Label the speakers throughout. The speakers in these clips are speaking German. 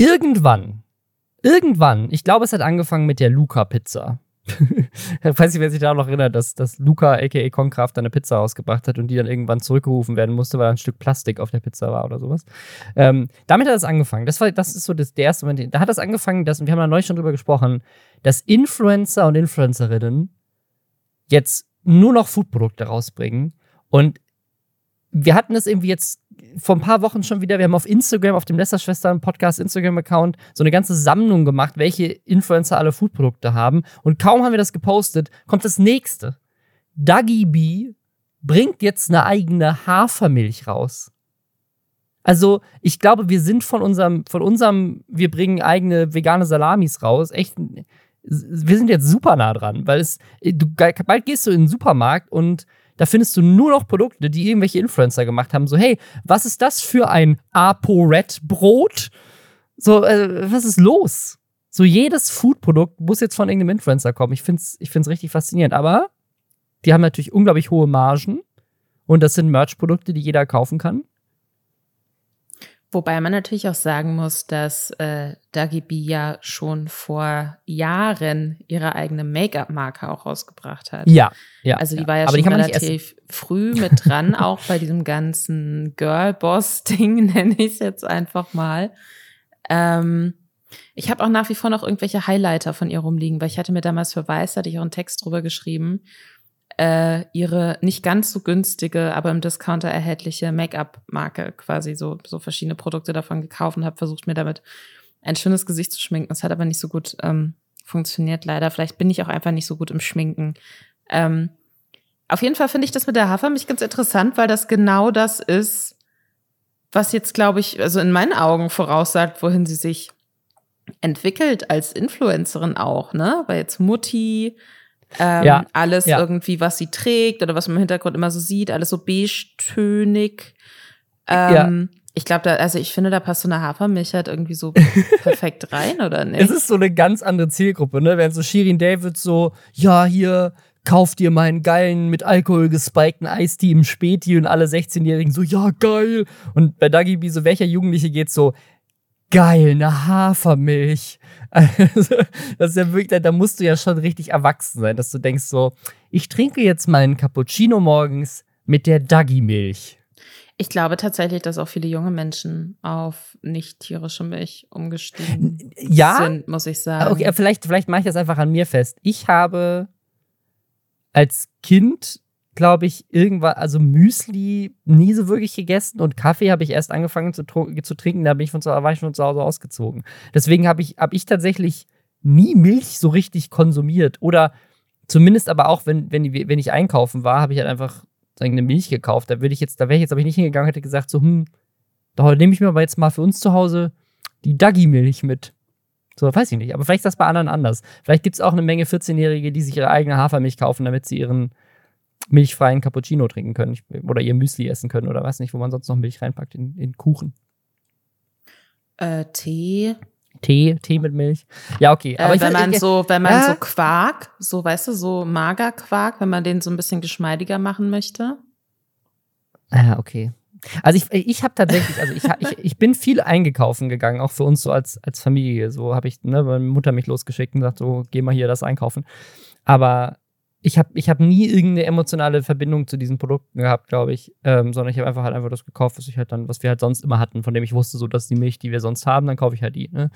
Speaker 1: irgendwann, irgendwann, ich glaube, es hat angefangen mit der Luca-Pizza. ich weiß nicht, wer sich da noch erinnert, dass, dass Luca, aka Concraft, eine Pizza rausgebracht hat und die dann irgendwann zurückgerufen werden musste, weil ein Stück Plastik auf der Pizza war oder sowas. Ähm, damit hat es angefangen. Das, war, das ist so das, der erste Moment. Da hat es angefangen, dass, und wir haben da neulich schon drüber gesprochen, dass Influencer und Influencerinnen jetzt nur noch Foodprodukte rausbringen. Und wir hatten das irgendwie jetzt vor ein paar Wochen schon wieder, wir haben auf Instagram, auf dem Lästerschwestern-Podcast Instagram-Account, so eine ganze Sammlung gemacht, welche Influencer alle Foodprodukte haben. Und kaum haben wir das gepostet, kommt das nächste. Duggy Bee bringt jetzt eine eigene Hafermilch raus. Also, ich glaube, wir sind von unserem, von unserem, wir bringen eigene vegane Salamis raus, echt, wir sind jetzt super nah dran, weil es, du, bald gehst du in den Supermarkt und da findest du nur noch Produkte, die irgendwelche Influencer gemacht haben. So, hey, was ist das für ein ApoRed-Brot? So, äh, was ist los? So, jedes Foodprodukt muss jetzt von irgendeinem Influencer kommen. Ich finde es ich find's richtig faszinierend. Aber die haben natürlich unglaublich hohe Margen. Und das sind Merch-Produkte, die jeder kaufen kann.
Speaker 2: Wobei man natürlich auch sagen muss, dass äh, Dagi B ja schon vor Jahren ihre eigene Make-up-Marke auch rausgebracht hat.
Speaker 1: Ja, ja.
Speaker 2: Also die
Speaker 1: ja.
Speaker 2: war ja
Speaker 1: Aber
Speaker 2: schon relativ früh mit dran, auch bei diesem ganzen Girl-Boss-Ding, nenne ich es jetzt einfach mal. Ähm, ich habe auch nach wie vor noch irgendwelche Highlighter von ihr rumliegen, weil ich hatte mir damals für Weiß, hatte ich auch einen Text drüber geschrieben, äh, ihre nicht ganz so günstige, aber im Discounter erhältliche Make-up-Marke quasi so, so verschiedene Produkte davon gekauft und habe versucht, mir damit ein schönes Gesicht zu schminken. Das hat aber nicht so gut ähm, funktioniert, leider. Vielleicht bin ich auch einfach nicht so gut im Schminken. Ähm, auf jeden Fall finde ich das mit der Hafermilch ganz interessant, weil das genau das ist, was jetzt, glaube ich, also in meinen Augen voraussagt, wohin sie sich entwickelt als Influencerin auch, ne? Weil jetzt Mutti, ähm, ja, alles ja. irgendwie, was sie trägt oder was man im Hintergrund immer so sieht, alles so beige-tönig. Ähm, ja. Ich glaube, da, also ich finde, da passt so eine Hafermilch halt irgendwie so perfekt rein, oder nicht?
Speaker 1: Es ist so eine ganz andere Zielgruppe, ne? Wenn so Shirin David so, ja, hier, kauf dir meinen geilen, mit Alkohol gespikten Eistee im Späti und alle 16-Jährigen so, ja, geil. Und bei Dagi B so, welcher Jugendliche geht so, geil, eine Hafermilch. Also, das ist ja wirklich, da musst du ja schon richtig erwachsen sein, dass du denkst so, ich trinke jetzt meinen Cappuccino morgens mit der Dagi-Milch.
Speaker 2: Ich glaube tatsächlich, dass auch viele junge Menschen auf nicht tierische Milch umgestiegen ja? sind, muss ich sagen.
Speaker 1: Okay, vielleicht, vielleicht mache ich das einfach an mir fest. Ich habe als Kind glaube ich, irgendwann, also Müsli nie so wirklich gegessen und Kaffee habe ich erst angefangen zu, zu trinken, da bin ich von war ich von zu Hause ausgezogen. Deswegen habe ich, hab ich tatsächlich nie Milch so richtig konsumiert. Oder zumindest aber auch, wenn, wenn, wenn ich einkaufen war, habe ich halt einfach eine Milch gekauft. Da würde ich jetzt, da wäre ich jetzt aber nicht hingegangen, hätte gesagt, so, hm, da nehme ich mir aber jetzt mal für uns zu Hause die Dagi-Milch mit. So, weiß ich nicht. Aber vielleicht ist das bei anderen anders. Vielleicht gibt es auch eine Menge 14-Jährige, die sich ihre eigene Hafermilch kaufen, damit sie ihren milchfreien Cappuccino trinken können oder ihr Müsli essen können oder weiß nicht, wo man sonst noch Milch reinpackt in, in Kuchen.
Speaker 2: Äh, Tee.
Speaker 1: Tee, Tee mit Milch. Ja, okay.
Speaker 2: Aber äh, wenn man so, wenn man ja. so Quark, so weißt du, so Magerquark, wenn man den so ein bisschen geschmeidiger machen möchte.
Speaker 1: Ah, okay. Also ich, ich habe tatsächlich, also ich, ich, ich bin viel eingekaufen gegangen, auch für uns so als, als Familie. So habe ich, ne, meine Mutter mich losgeschickt und gesagt, so, geh mal hier das einkaufen. Aber ich habe ich hab nie irgendeine emotionale Verbindung zu diesen Produkten gehabt, glaube ich, ähm, sondern ich habe einfach halt einfach das gekauft, was ich halt dann, was wir halt sonst immer hatten, von dem ich wusste, so dass die Milch, die wir sonst haben, dann kaufe ich halt die. Ne?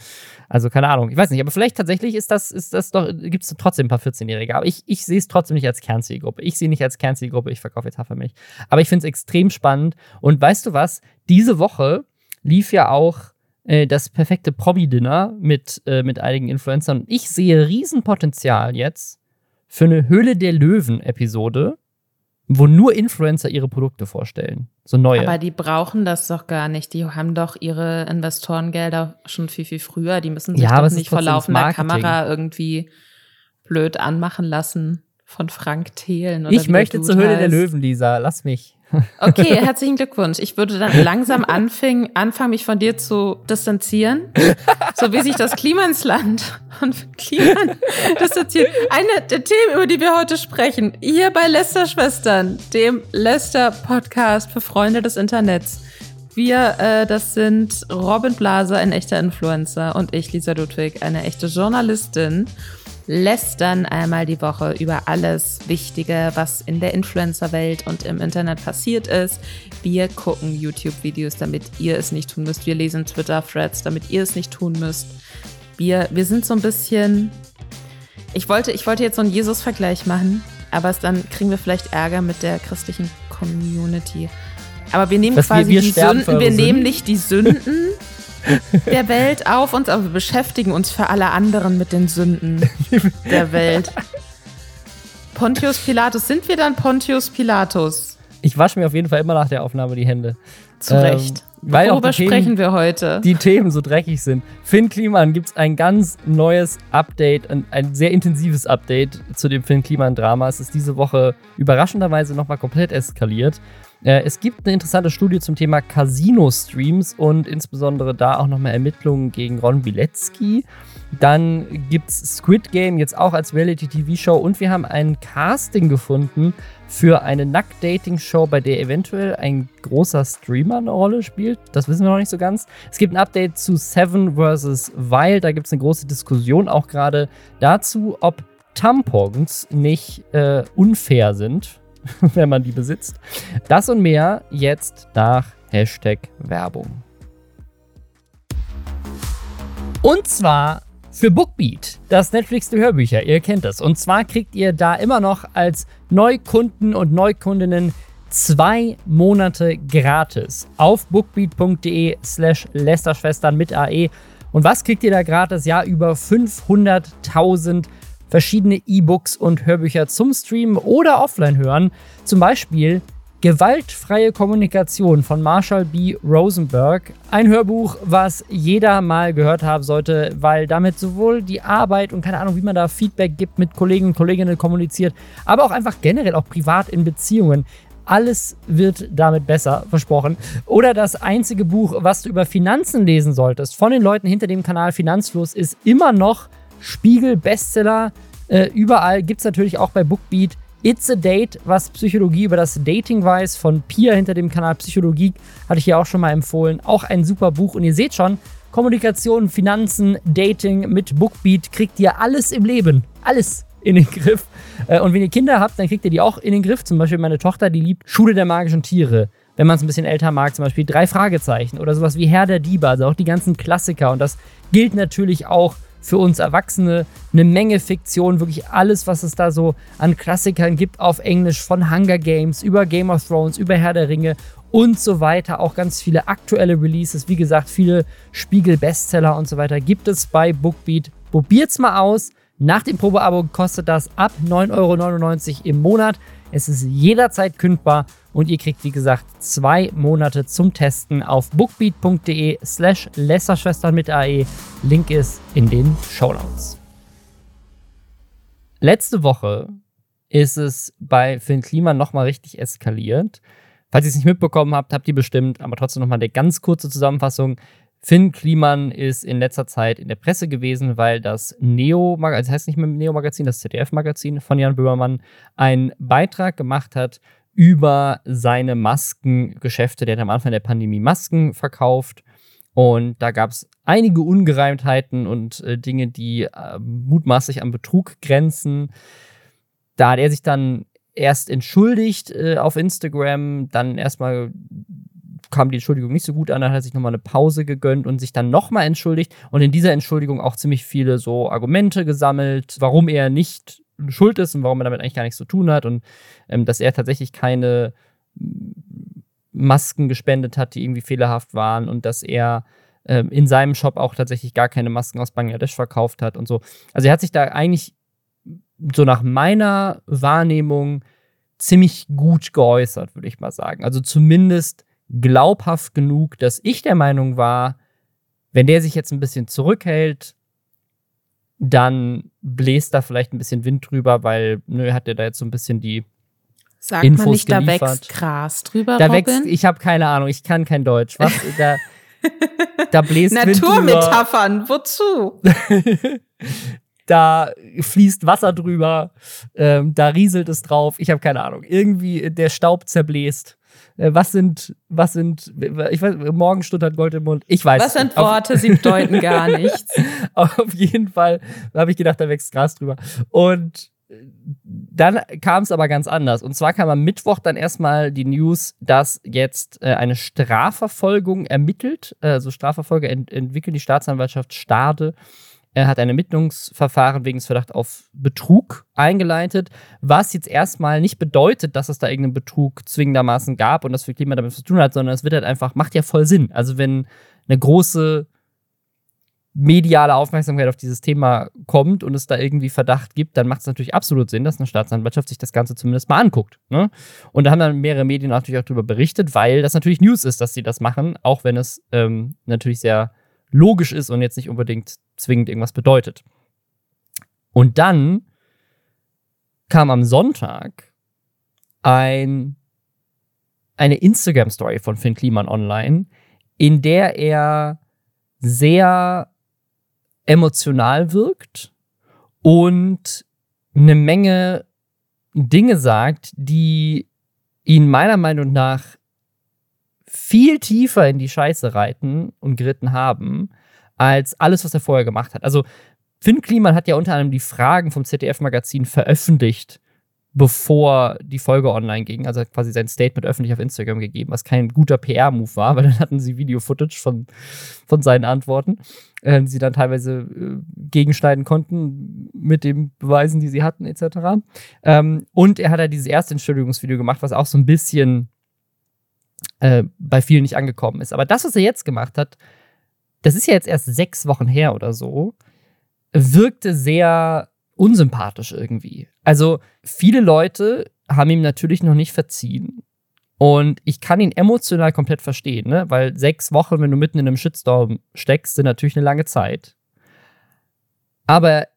Speaker 1: Also keine Ahnung, ich weiß nicht, aber vielleicht tatsächlich ist das, ist das doch, gibt es trotzdem ein paar 14-Jährige, aber ich, ich sehe es trotzdem nicht als Kernzielgruppe. Ich sehe nicht als Kernzielgruppe, ich verkaufe jetzt Hafermilch. Aber ich finde es extrem spannend und weißt du was? Diese Woche lief ja auch äh, das perfekte Promi-Dinner mit, äh, mit einigen Influencern. Ich sehe Riesenpotenzial jetzt für eine Höhle der Löwen-Episode, wo nur Influencer ihre Produkte vorstellen. So neue.
Speaker 2: Aber die brauchen das doch gar nicht. Die haben doch ihre Investorengelder schon viel, viel früher. Die müssen sich ja, doch nicht vor laufender Kamera irgendwie blöd anmachen lassen von Frank Thelen.
Speaker 1: ich möchte zur Höhle heißt. der Löwen, Lisa. Lass mich.
Speaker 2: Okay, herzlichen Glückwunsch. Ich würde dann langsam anfing, anfangen, mich von dir zu distanzieren, so wie sich das Klima ins Land und Klima distanziert. Eine der Themen, über die wir heute sprechen, hier bei Lester Schwestern, dem Lester Podcast für Freunde des Internets, Wir, äh, das sind Robin Blaser, ein echter Influencer, und ich, Lisa Ludwig, eine echte Journalistin, lästern einmal die Woche über alles Wichtige, was in der Influencer-Welt und im Internet passiert ist. Wir gucken YouTube-Videos, damit ihr es nicht tun müsst. Wir lesen Twitter-Threads, damit ihr es nicht tun müsst. Wir, wir sind so ein bisschen. Ich wollte, ich wollte jetzt so einen Jesus-Vergleich machen, aber es, dann kriegen wir vielleicht Ärger mit der christlichen Community. Aber wir nehmen
Speaker 1: Dass wir-
Speaker 2: quasi
Speaker 1: wir
Speaker 2: die
Speaker 1: sterben für
Speaker 2: Sünden, wir nehmen nicht die Sünden der Welt auf uns, aber wir beschäftigen uns für alle anderen mit den Sünden der Welt. Pontius Pilatus, sind wir dann Pontius Pilatus?
Speaker 1: Ich wasche mir auf jeden Fall immer nach der Aufnahme die Hände.
Speaker 2: Zu
Speaker 1: Ähm,
Speaker 2: Recht.
Speaker 1: weil auch
Speaker 2: Worüber
Speaker 1: Themen-
Speaker 2: sprechen wir heute?
Speaker 1: die Themen so dreckig sind. Finn Kliman gibt es ein ganz neues Update, ein, ein sehr intensives Update zu dem Finn Kliman-Drama. Es ist diese Woche überraschenderweise nochmal komplett eskaliert. Äh, es gibt eine interessante Studie zum Thema Casino-Streams und insbesondere da auch nochmal Ermittlungen gegen Ron Bilecki. Dann gibt es Squid Game jetzt auch als Reality-TV-Show und wir haben ein Casting gefunden für eine Nackt-Dating-Show, bei der eventuell ein großer Streamer eine Rolle spielt. Das wissen wir noch nicht so ganz. Es gibt ein Update zu Seven vs. Wild. Da gibt es eine große Diskussion auch gerade dazu, ob Tampons nicht äh, unfair sind, wenn man die besitzt. Das und mehr jetzt nach Hashtag Werbung. Und zwar für Bookbeat, das Netflix der Hörbücher. Ihr kennt das. Und zwar kriegt ihr da immer noch als Neukunden und Neukundinnen zwei Monate gratis auf bookbeat.de slash Lästerschwestern mit AE. Und was kriegt ihr da gratis? Ja, über 500.000 verschiedene E-Books und Hörbücher zum Streamen oder offline hören. Zum Beispiel Gewaltfreie Kommunikation von Marshall B. Rosenberg. Ein Hörbuch, was jeder mal gehört haben sollte, weil damit sowohl die Arbeit und keine Ahnung, wie man da Feedback gibt, mit Kollegen und Kolleginnen kommuniziert, aber auch einfach generell auch privat in Beziehungen. Alles wird damit besser, versprochen. Oder das einzige Buch, was du über Finanzen lesen solltest, von den Leuten hinter dem Kanal Finanzfluss, ist immer noch Spiegel Bestseller. Äh, überall gibt es natürlich auch bei Bookbeat It's a Date, was Psychologie über das Dating weiß, von Pia hinter dem Kanal Psychologie, hatte ich ja auch schon mal empfohlen. Auch ein super Buch. Und ihr seht schon, Kommunikation, Finanzen, Dating mit Bookbeat kriegt ihr alles im Leben. Alles in den Griff. Äh, Und wenn ihr Kinder habt, dann kriegt ihr die auch in den Griff. Zum Beispiel meine Tochter, die liebt Schule der magischen Tiere. Wenn man es ein bisschen älter mag, zum Beispiel drei Fragezeichen oder sowas wie Herr der Diebe, also auch die ganzen Klassiker. Und das gilt natürlich auch für uns Erwachsene eine Menge Fiktion, wirklich alles, was es da so an Klassikern gibt auf Englisch, von Hunger Games über Game of Thrones, über Herr der Ringe und so weiter. Auch ganz viele aktuelle Releases, wie gesagt, viele Spiegel-Bestseller und so weiter gibt es bei Bookbeat. Probiert's mal aus. Nach dem Probeabo kostet das ab 9,99 Euro im Monat. Es ist jederzeit kündbar und ihr kriegt, wie gesagt, zwei Monate zum Testen auf bookbeat.de slash Lästerschwestern mit AE. Link ist in den Shownotes. Letzte Woche ist es bei Finn Kliman nochmal richtig eskaliert. Falls ihr es nicht mitbekommen habt, habt ihr bestimmt, aber trotzdem nochmal eine ganz kurze Zusammenfassung. Finn Kliman ist in letzter Zeit in der Presse gewesen, weil das Neo, also das heißt nicht mehr Neo Magazin, das ZDF-Magazin von Jan Böhmermann, einen Beitrag gemacht hat über seine Maskengeschäfte. Der hat am Anfang der Pandemie Masken verkauft. Und da gab es einige Ungereimtheiten und äh, Dinge, die äh, mutmaßlich an Betrug grenzen. Da hat er sich dann erst entschuldigt äh, auf Instagram, dann erstmal kam die Entschuldigung nicht so gut an, dann hat er sich nochmal eine Pause gegönnt und sich dann nochmal entschuldigt und in dieser Entschuldigung auch ziemlich viele so Argumente gesammelt, warum er nicht schuld ist und warum er damit eigentlich gar nichts zu tun hat und ähm, dass er tatsächlich keine Masken gespendet hat, die irgendwie fehlerhaft waren und dass er ähm, in seinem Shop auch tatsächlich gar keine Masken aus Bangladesch verkauft hat und so. Also er hat sich da eigentlich so nach meiner Wahrnehmung ziemlich gut geäußert, würde ich mal sagen. Also zumindest glaubhaft genug, dass ich der Meinung war, wenn der sich jetzt ein bisschen zurückhält, dann bläst da vielleicht ein bisschen Wind drüber, weil nö, hat er da jetzt so ein bisschen die
Speaker 2: Sagt
Speaker 1: Infos
Speaker 2: man nicht, da
Speaker 1: geliefert.
Speaker 2: wächst Gras drüber,
Speaker 1: da
Speaker 2: Robin?
Speaker 1: wächst, ich habe keine Ahnung, ich kann kein Deutsch. Was? Da, da bläst.
Speaker 2: Naturmetaphern, wozu?
Speaker 1: da fließt Wasser drüber, ähm, da rieselt es drauf. Ich habe keine Ahnung. Irgendwie der Staub zerbläst. Äh, was sind, was sind, ich weiß, Morgenstund hat Gold im Mund. Ich weiß.
Speaker 2: Was sind Worte? Sie bedeuten gar nichts.
Speaker 1: Auf jeden Fall habe ich gedacht, da wächst Gras drüber. Und dann kam es aber ganz anders. Und zwar kam am Mittwoch dann erstmal die News, dass jetzt äh, eine Strafverfolgung ermittelt, äh, also Strafverfolger ent entwickelt die Staatsanwaltschaft Stade. Er hat ein Ermittlungsverfahren wegen des Verdachts auf Betrug eingeleitet, was jetzt erstmal nicht bedeutet, dass es da irgendeinen Betrug zwingendermaßen gab und das für Klima damit zu tun hat, sondern es wird halt einfach, macht ja voll Sinn. Also wenn eine große mediale Aufmerksamkeit auf dieses Thema kommt und es da irgendwie Verdacht gibt, dann macht es natürlich absolut Sinn, dass eine Staatsanwaltschaft sich das Ganze zumindest mal anguckt. Ne? Und da haben dann mehrere Medien natürlich auch darüber berichtet, weil das natürlich News ist, dass sie das machen, auch wenn es ähm, natürlich sehr logisch ist und jetzt nicht unbedingt zwingend irgendwas bedeutet. Und dann kam am Sonntag ein, eine Instagram-Story von Finn Kliman online, in der er sehr emotional wirkt und eine Menge Dinge sagt, die ihn meiner Meinung nach viel tiefer in die Scheiße reiten und geritten haben, als alles, was er vorher gemacht hat. Also Finn Kliman hat ja unter anderem die Fragen vom ZDF-Magazin veröffentlicht, bevor die Folge online ging. Also hat quasi sein Statement öffentlich auf Instagram gegeben, was kein guter PR-Move war, weil dann hatten sie Video-Footage von, von seinen Antworten, äh, die sie dann teilweise äh, gegenschneiden konnten mit den Beweisen, die sie hatten, etc. Ähm, und er hat ja dieses erste Entschuldigungsvideo gemacht, was auch so ein bisschen äh, bei vielen nicht angekommen ist. Aber das, was er jetzt gemacht hat, das ist ja jetzt erst sechs Wochen her oder so, wirkte sehr unsympathisch irgendwie. Also viele Leute haben ihm natürlich noch nicht verziehen. Und ich kann ihn emotional komplett verstehen, ne? weil sechs Wochen, wenn du mitten in einem Shitstorm steckst, sind natürlich eine lange Zeit. Aber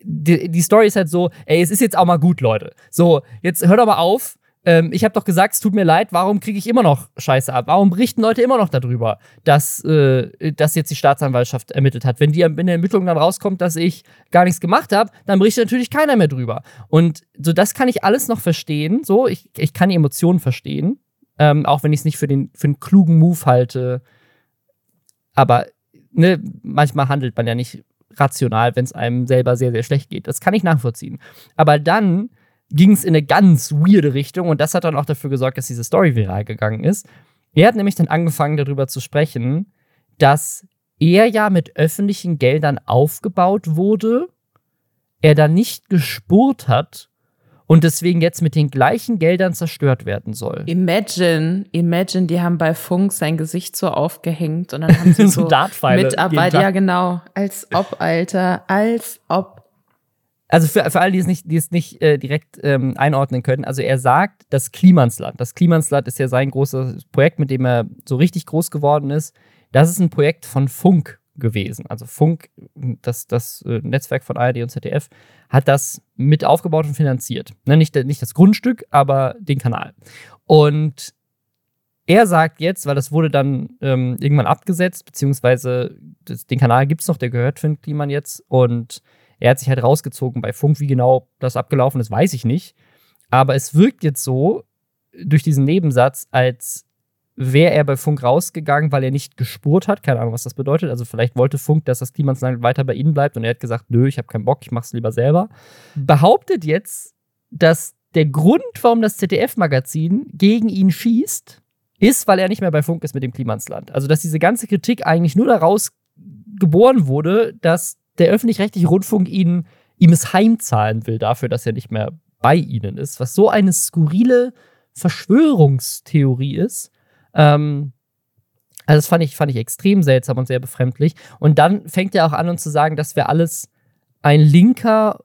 Speaker 1: die, die Story ist halt so, ey, es ist jetzt auch mal gut, Leute. So, jetzt hör doch mal auf, ähm, ich habe doch gesagt, es tut mir leid, warum kriege ich immer noch Scheiße ab? Warum berichten Leute immer noch darüber, dass, äh, dass jetzt die Staatsanwaltschaft ermittelt hat? Wenn die in der Ermittlung dann rauskommt, dass ich gar nichts gemacht habe, dann berichtet natürlich keiner mehr drüber. Und so, das kann ich alles noch verstehen. So, ich, ich kann die Emotionen verstehen, ähm, auch wenn ich es nicht für den, für einen klugen Move halte. Aber ne, manchmal handelt man ja nicht rational, wenn es einem selber sehr, sehr schlecht geht. Das kann ich nachvollziehen. Aber dann ging es in eine ganz weirde Richtung und das hat dann auch dafür gesorgt, dass diese Story viral gegangen ist. Er hat nämlich dann angefangen darüber zu sprechen, dass er ja mit öffentlichen Geldern aufgebaut wurde, er da nicht gespurt hat und deswegen jetzt mit den gleichen Geldern zerstört werden soll.
Speaker 2: Imagine, imagine, die haben bei Funk sein Gesicht so aufgehängt und dann haben sie so, so Mitarbeiter, ja genau, als ob, Alter, als ob
Speaker 1: also für, für alle, die es nicht, die es nicht äh, direkt ähm, einordnen können, also er sagt, das Klimansland. Das Klimansland ist ja sein großes Projekt, mit dem er so richtig groß geworden ist. Das ist ein Projekt von Funk gewesen. Also Funk, das, das äh, Netzwerk von ARD und ZDF, hat das mit aufgebaut und finanziert. Ne, nicht, nicht das Grundstück, aber den Kanal. Und er sagt jetzt, weil das wurde dann ähm, irgendwann abgesetzt, beziehungsweise das, den Kanal gibt es noch, der gehört Finn Kliman jetzt und er hat sich halt rausgezogen bei Funk. Wie genau das abgelaufen ist, weiß ich nicht. Aber es wirkt jetzt so, durch diesen Nebensatz, als wäre er bei Funk rausgegangen, weil er nicht gespurt hat. Keine Ahnung, was das bedeutet. Also vielleicht wollte Funk, dass das Klimansland weiter bei ihnen bleibt und er hat gesagt, nö, ich habe keinen Bock, ich mach's lieber selber. Behauptet jetzt, dass der Grund, warum das ZDF-Magazin gegen ihn schießt, ist, weil er nicht mehr bei Funk ist mit dem Klimansland. Also dass diese ganze Kritik eigentlich nur daraus geboren wurde, dass der öffentlich-rechtliche Rundfunk ihn, ihm es heimzahlen will dafür, dass er nicht mehr bei ihnen ist, was so eine skurrile Verschwörungstheorie ist. Ähm, also das fand ich, fand ich extrem seltsam und sehr befremdlich. Und dann fängt er auch an, uns zu sagen, dass wir alles ein linker,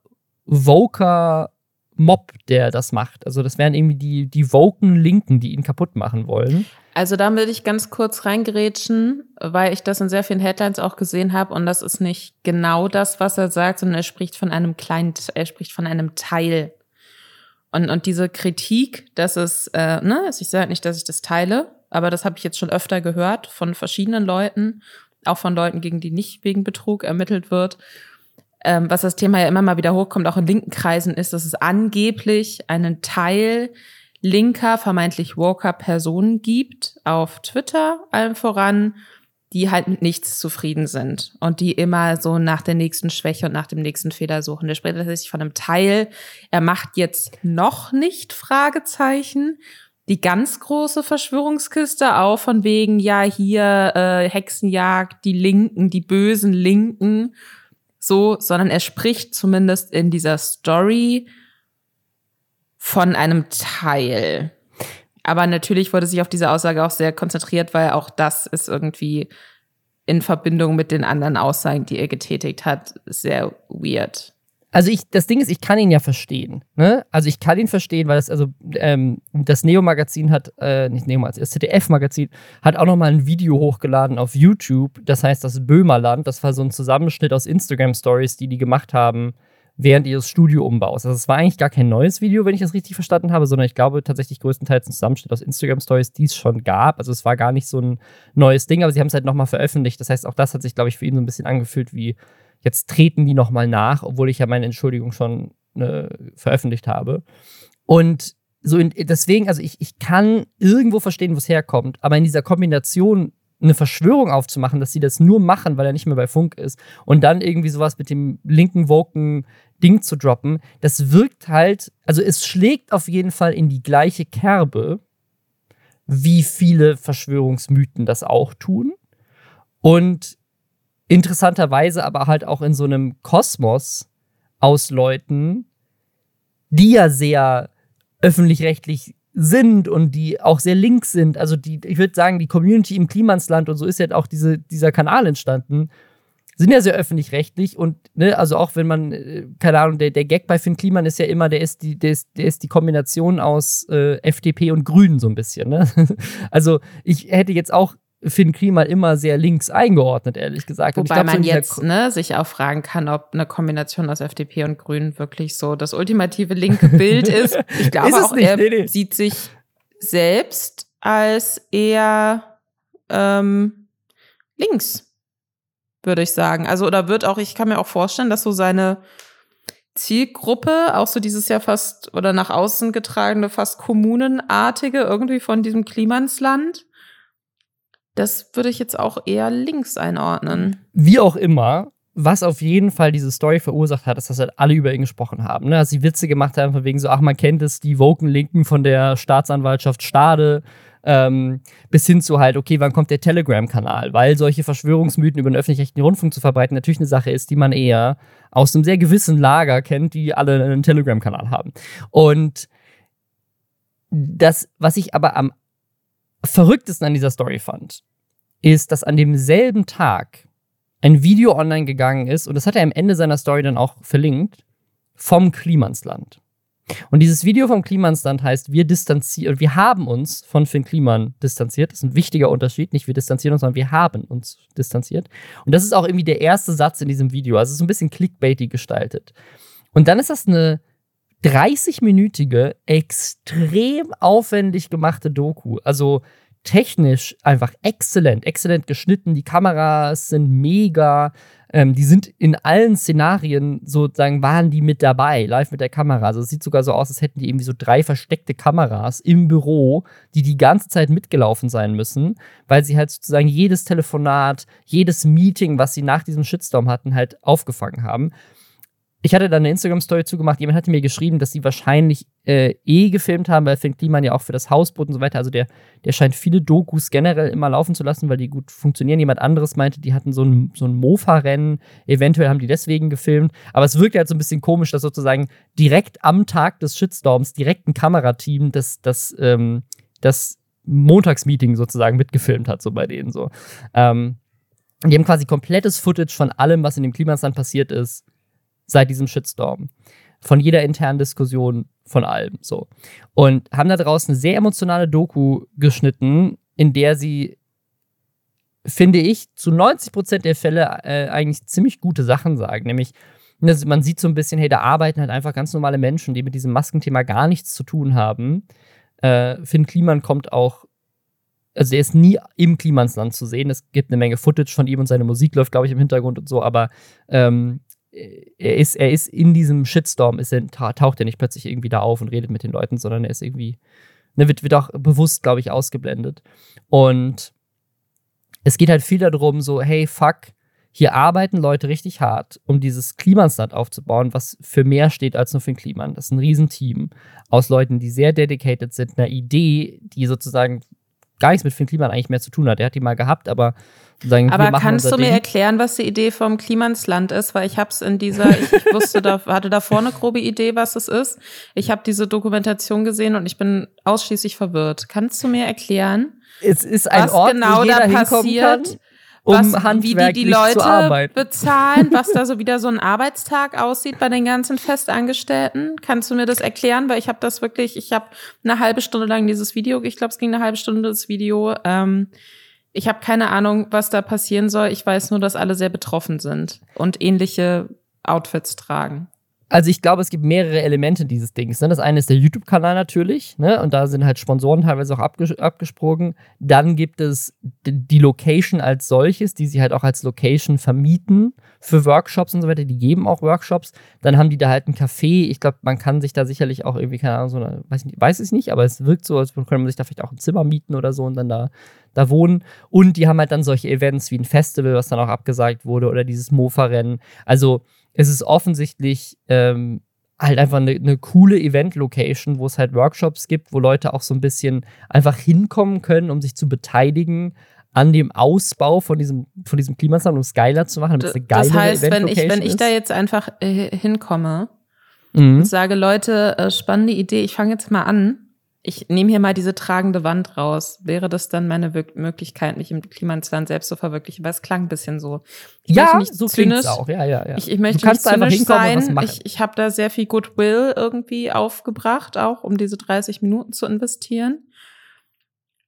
Speaker 1: voker Mob, der das macht. Also das wären irgendwie die, die woken Linken, die ihn kaputt machen wollen.
Speaker 2: Also da will ich ganz kurz reingerätschen, weil ich das in sehr vielen Headlines auch gesehen habe und das ist nicht genau das, was er sagt, sondern er spricht von einem kleinen, er spricht von einem Teil. Und, und diese Kritik, dass es, äh, ne, also ich sage nicht, dass ich das teile, aber das habe ich jetzt schon öfter gehört von verschiedenen Leuten, auch von Leuten, gegen die nicht wegen Betrug ermittelt wird ähm, was das Thema ja immer mal wieder hochkommt, auch in linken Kreisen, ist, dass es angeblich einen Teil linker, vermeintlich woker Personen gibt auf Twitter, allem voran, die halt mit nichts zufrieden sind und die immer so nach der nächsten Schwäche und nach dem nächsten Fehler suchen. Der spricht tatsächlich von einem Teil, er macht jetzt noch nicht Fragezeichen. Die ganz große Verschwörungskiste auch von wegen, ja, hier äh, Hexenjagd, die Linken, die bösen Linken, so, sondern er spricht zumindest in dieser Story von einem Teil. Aber natürlich wurde sich auf diese Aussage auch sehr konzentriert, weil auch das ist irgendwie in Verbindung mit den anderen Aussagen, die er getätigt hat, sehr weird.
Speaker 1: Also ich, das Ding ist, ich kann ihn ja verstehen. Ne? Also ich kann ihn verstehen, weil das, also ähm, das Neo-Magazin hat, äh, nicht Neo, das ZDF-Magazin hat auch nochmal ein Video hochgeladen auf YouTube. Das heißt, das Böhmerland, das war so ein Zusammenschnitt aus Instagram-Stories, die die gemacht haben, während ihres Studioumbaus. Also es war eigentlich gar kein neues Video, wenn ich das richtig verstanden habe, sondern ich glaube tatsächlich größtenteils ein Zusammenschnitt aus Instagram-Stories, die es schon gab. Also es war gar nicht so ein neues Ding, aber sie haben es halt nochmal veröffentlicht. Das heißt, auch das hat sich, glaube ich, für ihn so ein bisschen angefühlt wie, jetzt treten die nochmal nach, obwohl ich ja meine Entschuldigung schon äh, veröffentlicht habe. Und so in, deswegen, also ich, ich kann irgendwo verstehen, wo es herkommt, aber in dieser Kombination eine Verschwörung aufzumachen, dass sie das nur machen, weil er nicht mehr bei Funk ist und dann irgendwie sowas mit dem linken Woken Ding zu droppen, das wirkt halt, also es schlägt auf jeden Fall in die gleiche Kerbe, wie viele Verschwörungsmythen das auch tun. Und interessanterweise aber halt auch in so einem Kosmos aus Leuten, die ja sehr öffentlich-rechtlich sind und die auch sehr links sind. Also die, ich würde sagen, die Community im Klimansland und so ist ja auch diese, dieser Kanal entstanden, sind ja sehr öffentlich-rechtlich und ne, also auch wenn man, äh, keine Ahnung, der, der Gag bei Finn Kliman ist ja immer, der ist die, der ist, der ist die Kombination aus äh, FDP und Grünen so ein bisschen. Ne? also ich hätte jetzt auch Finn Kliman immer sehr links eingeordnet, ehrlich gesagt.
Speaker 2: Wobei glaub, man so jetzt ne, sich auch fragen kann, ob eine Kombination aus FDP und Grünen wirklich so das ultimative linke Bild ist. Ich glaube auch, nicht, er nee, nee. sieht sich selbst als eher ähm, links, würde ich sagen. Also, oder wird auch, ich kann mir auch vorstellen, dass so seine Zielgruppe, auch so dieses Jahr fast oder nach außen getragene, fast kommunenartige, irgendwie von diesem Klimansland, das würde ich jetzt auch eher links einordnen.
Speaker 1: Wie auch immer, was auf jeden Fall diese Story verursacht hat, ist, dass halt alle über ihn gesprochen haben. Ne? Dass sie Witze gemacht haben, von wegen so, ach, man kennt es, die Woken Linken von der Staatsanwaltschaft Stade, ähm, bis hin zu halt, okay, wann kommt der Telegram-Kanal? Weil solche Verschwörungsmythen über den öffentlich-rechtlichen Rundfunk zu verbreiten natürlich eine Sache ist, die man eher aus einem sehr gewissen Lager kennt, die alle einen Telegram-Kanal haben. Und das, was ich aber am verrücktesten an dieser Story fand, ist, dass an demselben Tag ein Video online gegangen ist, und das hat er am Ende seiner Story dann auch verlinkt, vom Klimansland. Und dieses Video vom Klimansland heißt, wir distanzieren, wir haben uns von Finn Kliman distanziert. Das ist ein wichtiger Unterschied. Nicht wir distanzieren uns, sondern wir haben uns distanziert. Und das ist auch irgendwie der erste Satz in diesem Video. Also es ist ein bisschen clickbaity gestaltet. Und dann ist das eine 30-minütige, extrem aufwendig gemachte Doku. Also technisch einfach exzellent, exzellent geschnitten. Die Kameras sind mega. Ähm, die sind in allen Szenarien sozusagen, waren die mit dabei, live mit der Kamera. Also es sieht sogar so aus, als hätten die irgendwie so drei versteckte Kameras im Büro, die die ganze Zeit mitgelaufen sein müssen, weil sie halt sozusagen jedes Telefonat, jedes Meeting, was sie nach diesem Shitstorm hatten, halt aufgefangen haben. Ich hatte dann eine Instagram-Story zugemacht. Jemand hatte mir geschrieben, dass sie wahrscheinlich äh, eh gefilmt haben, weil Finn Kliman ja auch für das Hausboot und so weiter. Also der, der scheint viele Dokus generell immer laufen zu lassen, weil die gut funktionieren. Jemand anderes meinte, die hatten so ein, so ein Mofa-Rennen. Eventuell haben die deswegen gefilmt. Aber es wirkt halt so ein bisschen komisch, dass sozusagen direkt am Tag des Shitstorms direkt ein Kamerateam das, das, ähm, das Montagsmeeting sozusagen mitgefilmt hat, so bei denen so. Ähm, die haben quasi komplettes Footage von allem, was in dem Klimasland passiert ist seit diesem Shitstorm. Von jeder internen Diskussion, von allem so. Und haben da draußen eine sehr emotionale Doku geschnitten, in der sie, finde ich, zu 90 Prozent der Fälle äh, eigentlich ziemlich gute Sachen sagen. Nämlich, man sieht so ein bisschen, hey, da arbeiten halt einfach ganz normale Menschen, die mit diesem Maskenthema gar nichts zu tun haben. Äh, Finn Kliman kommt auch also er ist nie im Klimansland zu sehen. Es gibt eine Menge Footage von ihm und seine Musik läuft, glaube ich, im Hintergrund und so, aber ähm, er ist, er ist in diesem Shitstorm, ist er, taucht er nicht plötzlich irgendwie da auf und redet mit den Leuten, sondern er ist irgendwie Ne, wird, wird auch bewusst, glaube ich, ausgeblendet. Und es geht halt viel darum, so, hey, fuck, hier arbeiten Leute richtig hart, um dieses Klimasland aufzubauen, was für mehr steht als nur für den Klima. Das ist ein Riesenteam aus Leuten, die sehr dedicated sind, einer Idee, die sozusagen gar nichts mit Finn Kliman eigentlich mehr zu tun hat. Er hat die mal gehabt, aber
Speaker 2: sagen, Aber kannst du mir erklären, was die Idee vom Klimansland ist? Weil ich habe es in dieser, ich, ich wusste da, hatte davor eine grobe Idee, was es ist. Ich habe diese Dokumentation gesehen und ich bin ausschließlich verwirrt. Kannst du mir erklären?
Speaker 1: Es ist ein was Ort, genau wo jeder da passiert. Kann? Um was, handwerklich wie die, die Leute
Speaker 2: bezahlen, was da so wieder so ein Arbeitstag aussieht bei den ganzen Festangestellten. Kannst du mir das erklären? Weil ich habe das wirklich, ich habe eine halbe Stunde lang dieses Video, ich glaube, es ging eine halbe Stunde das Video. Ähm, ich habe keine Ahnung, was da passieren soll. Ich weiß nur, dass alle sehr betroffen sind und ähnliche Outfits tragen.
Speaker 1: Also ich glaube, es gibt mehrere Elemente dieses Dings. Ne? Das eine ist der YouTube-Kanal natürlich, ne? und da sind halt Sponsoren teilweise auch abges abgesprungen. Dann gibt es die Location als solches, die sie halt auch als Location vermieten für Workshops und so weiter. Die geben auch Workshops. Dann haben die da halt ein Café. Ich glaube, man kann sich da sicherlich auch irgendwie, keine Ahnung, so eine, weiß, nicht, weiß es nicht, aber es wirkt so, als könnte man sich da vielleicht auch ein Zimmer mieten oder so und dann da, da wohnen. Und die haben halt dann solche Events wie ein Festival, was dann auch abgesagt wurde, oder dieses Mofa-Rennen. Also es ist offensichtlich ähm, halt einfach eine, eine coole Event-Location, wo es halt Workshops gibt, wo Leute auch so ein bisschen einfach hinkommen können, um sich zu beteiligen an dem Ausbau von diesem, von diesem Klimasound, um es geiler zu machen, damit
Speaker 2: Das heißt, wenn ich, wenn ich da jetzt einfach äh, hinkomme mhm. und sage, Leute, äh, spannende Idee, ich fange jetzt mal an, ich nehme hier mal diese tragende Wand raus. Wäre das dann meine Wir Möglichkeit, mich im Klimansland selbst zu verwirklichen? Weil es klang ein bisschen so.
Speaker 1: Ich ja, nicht so zynisch. auch. Ja, ja, ja.
Speaker 2: Ich, ich möchte nicht zynisch sein. Ich, ich habe da sehr viel Goodwill irgendwie aufgebracht, auch um diese 30 Minuten zu investieren.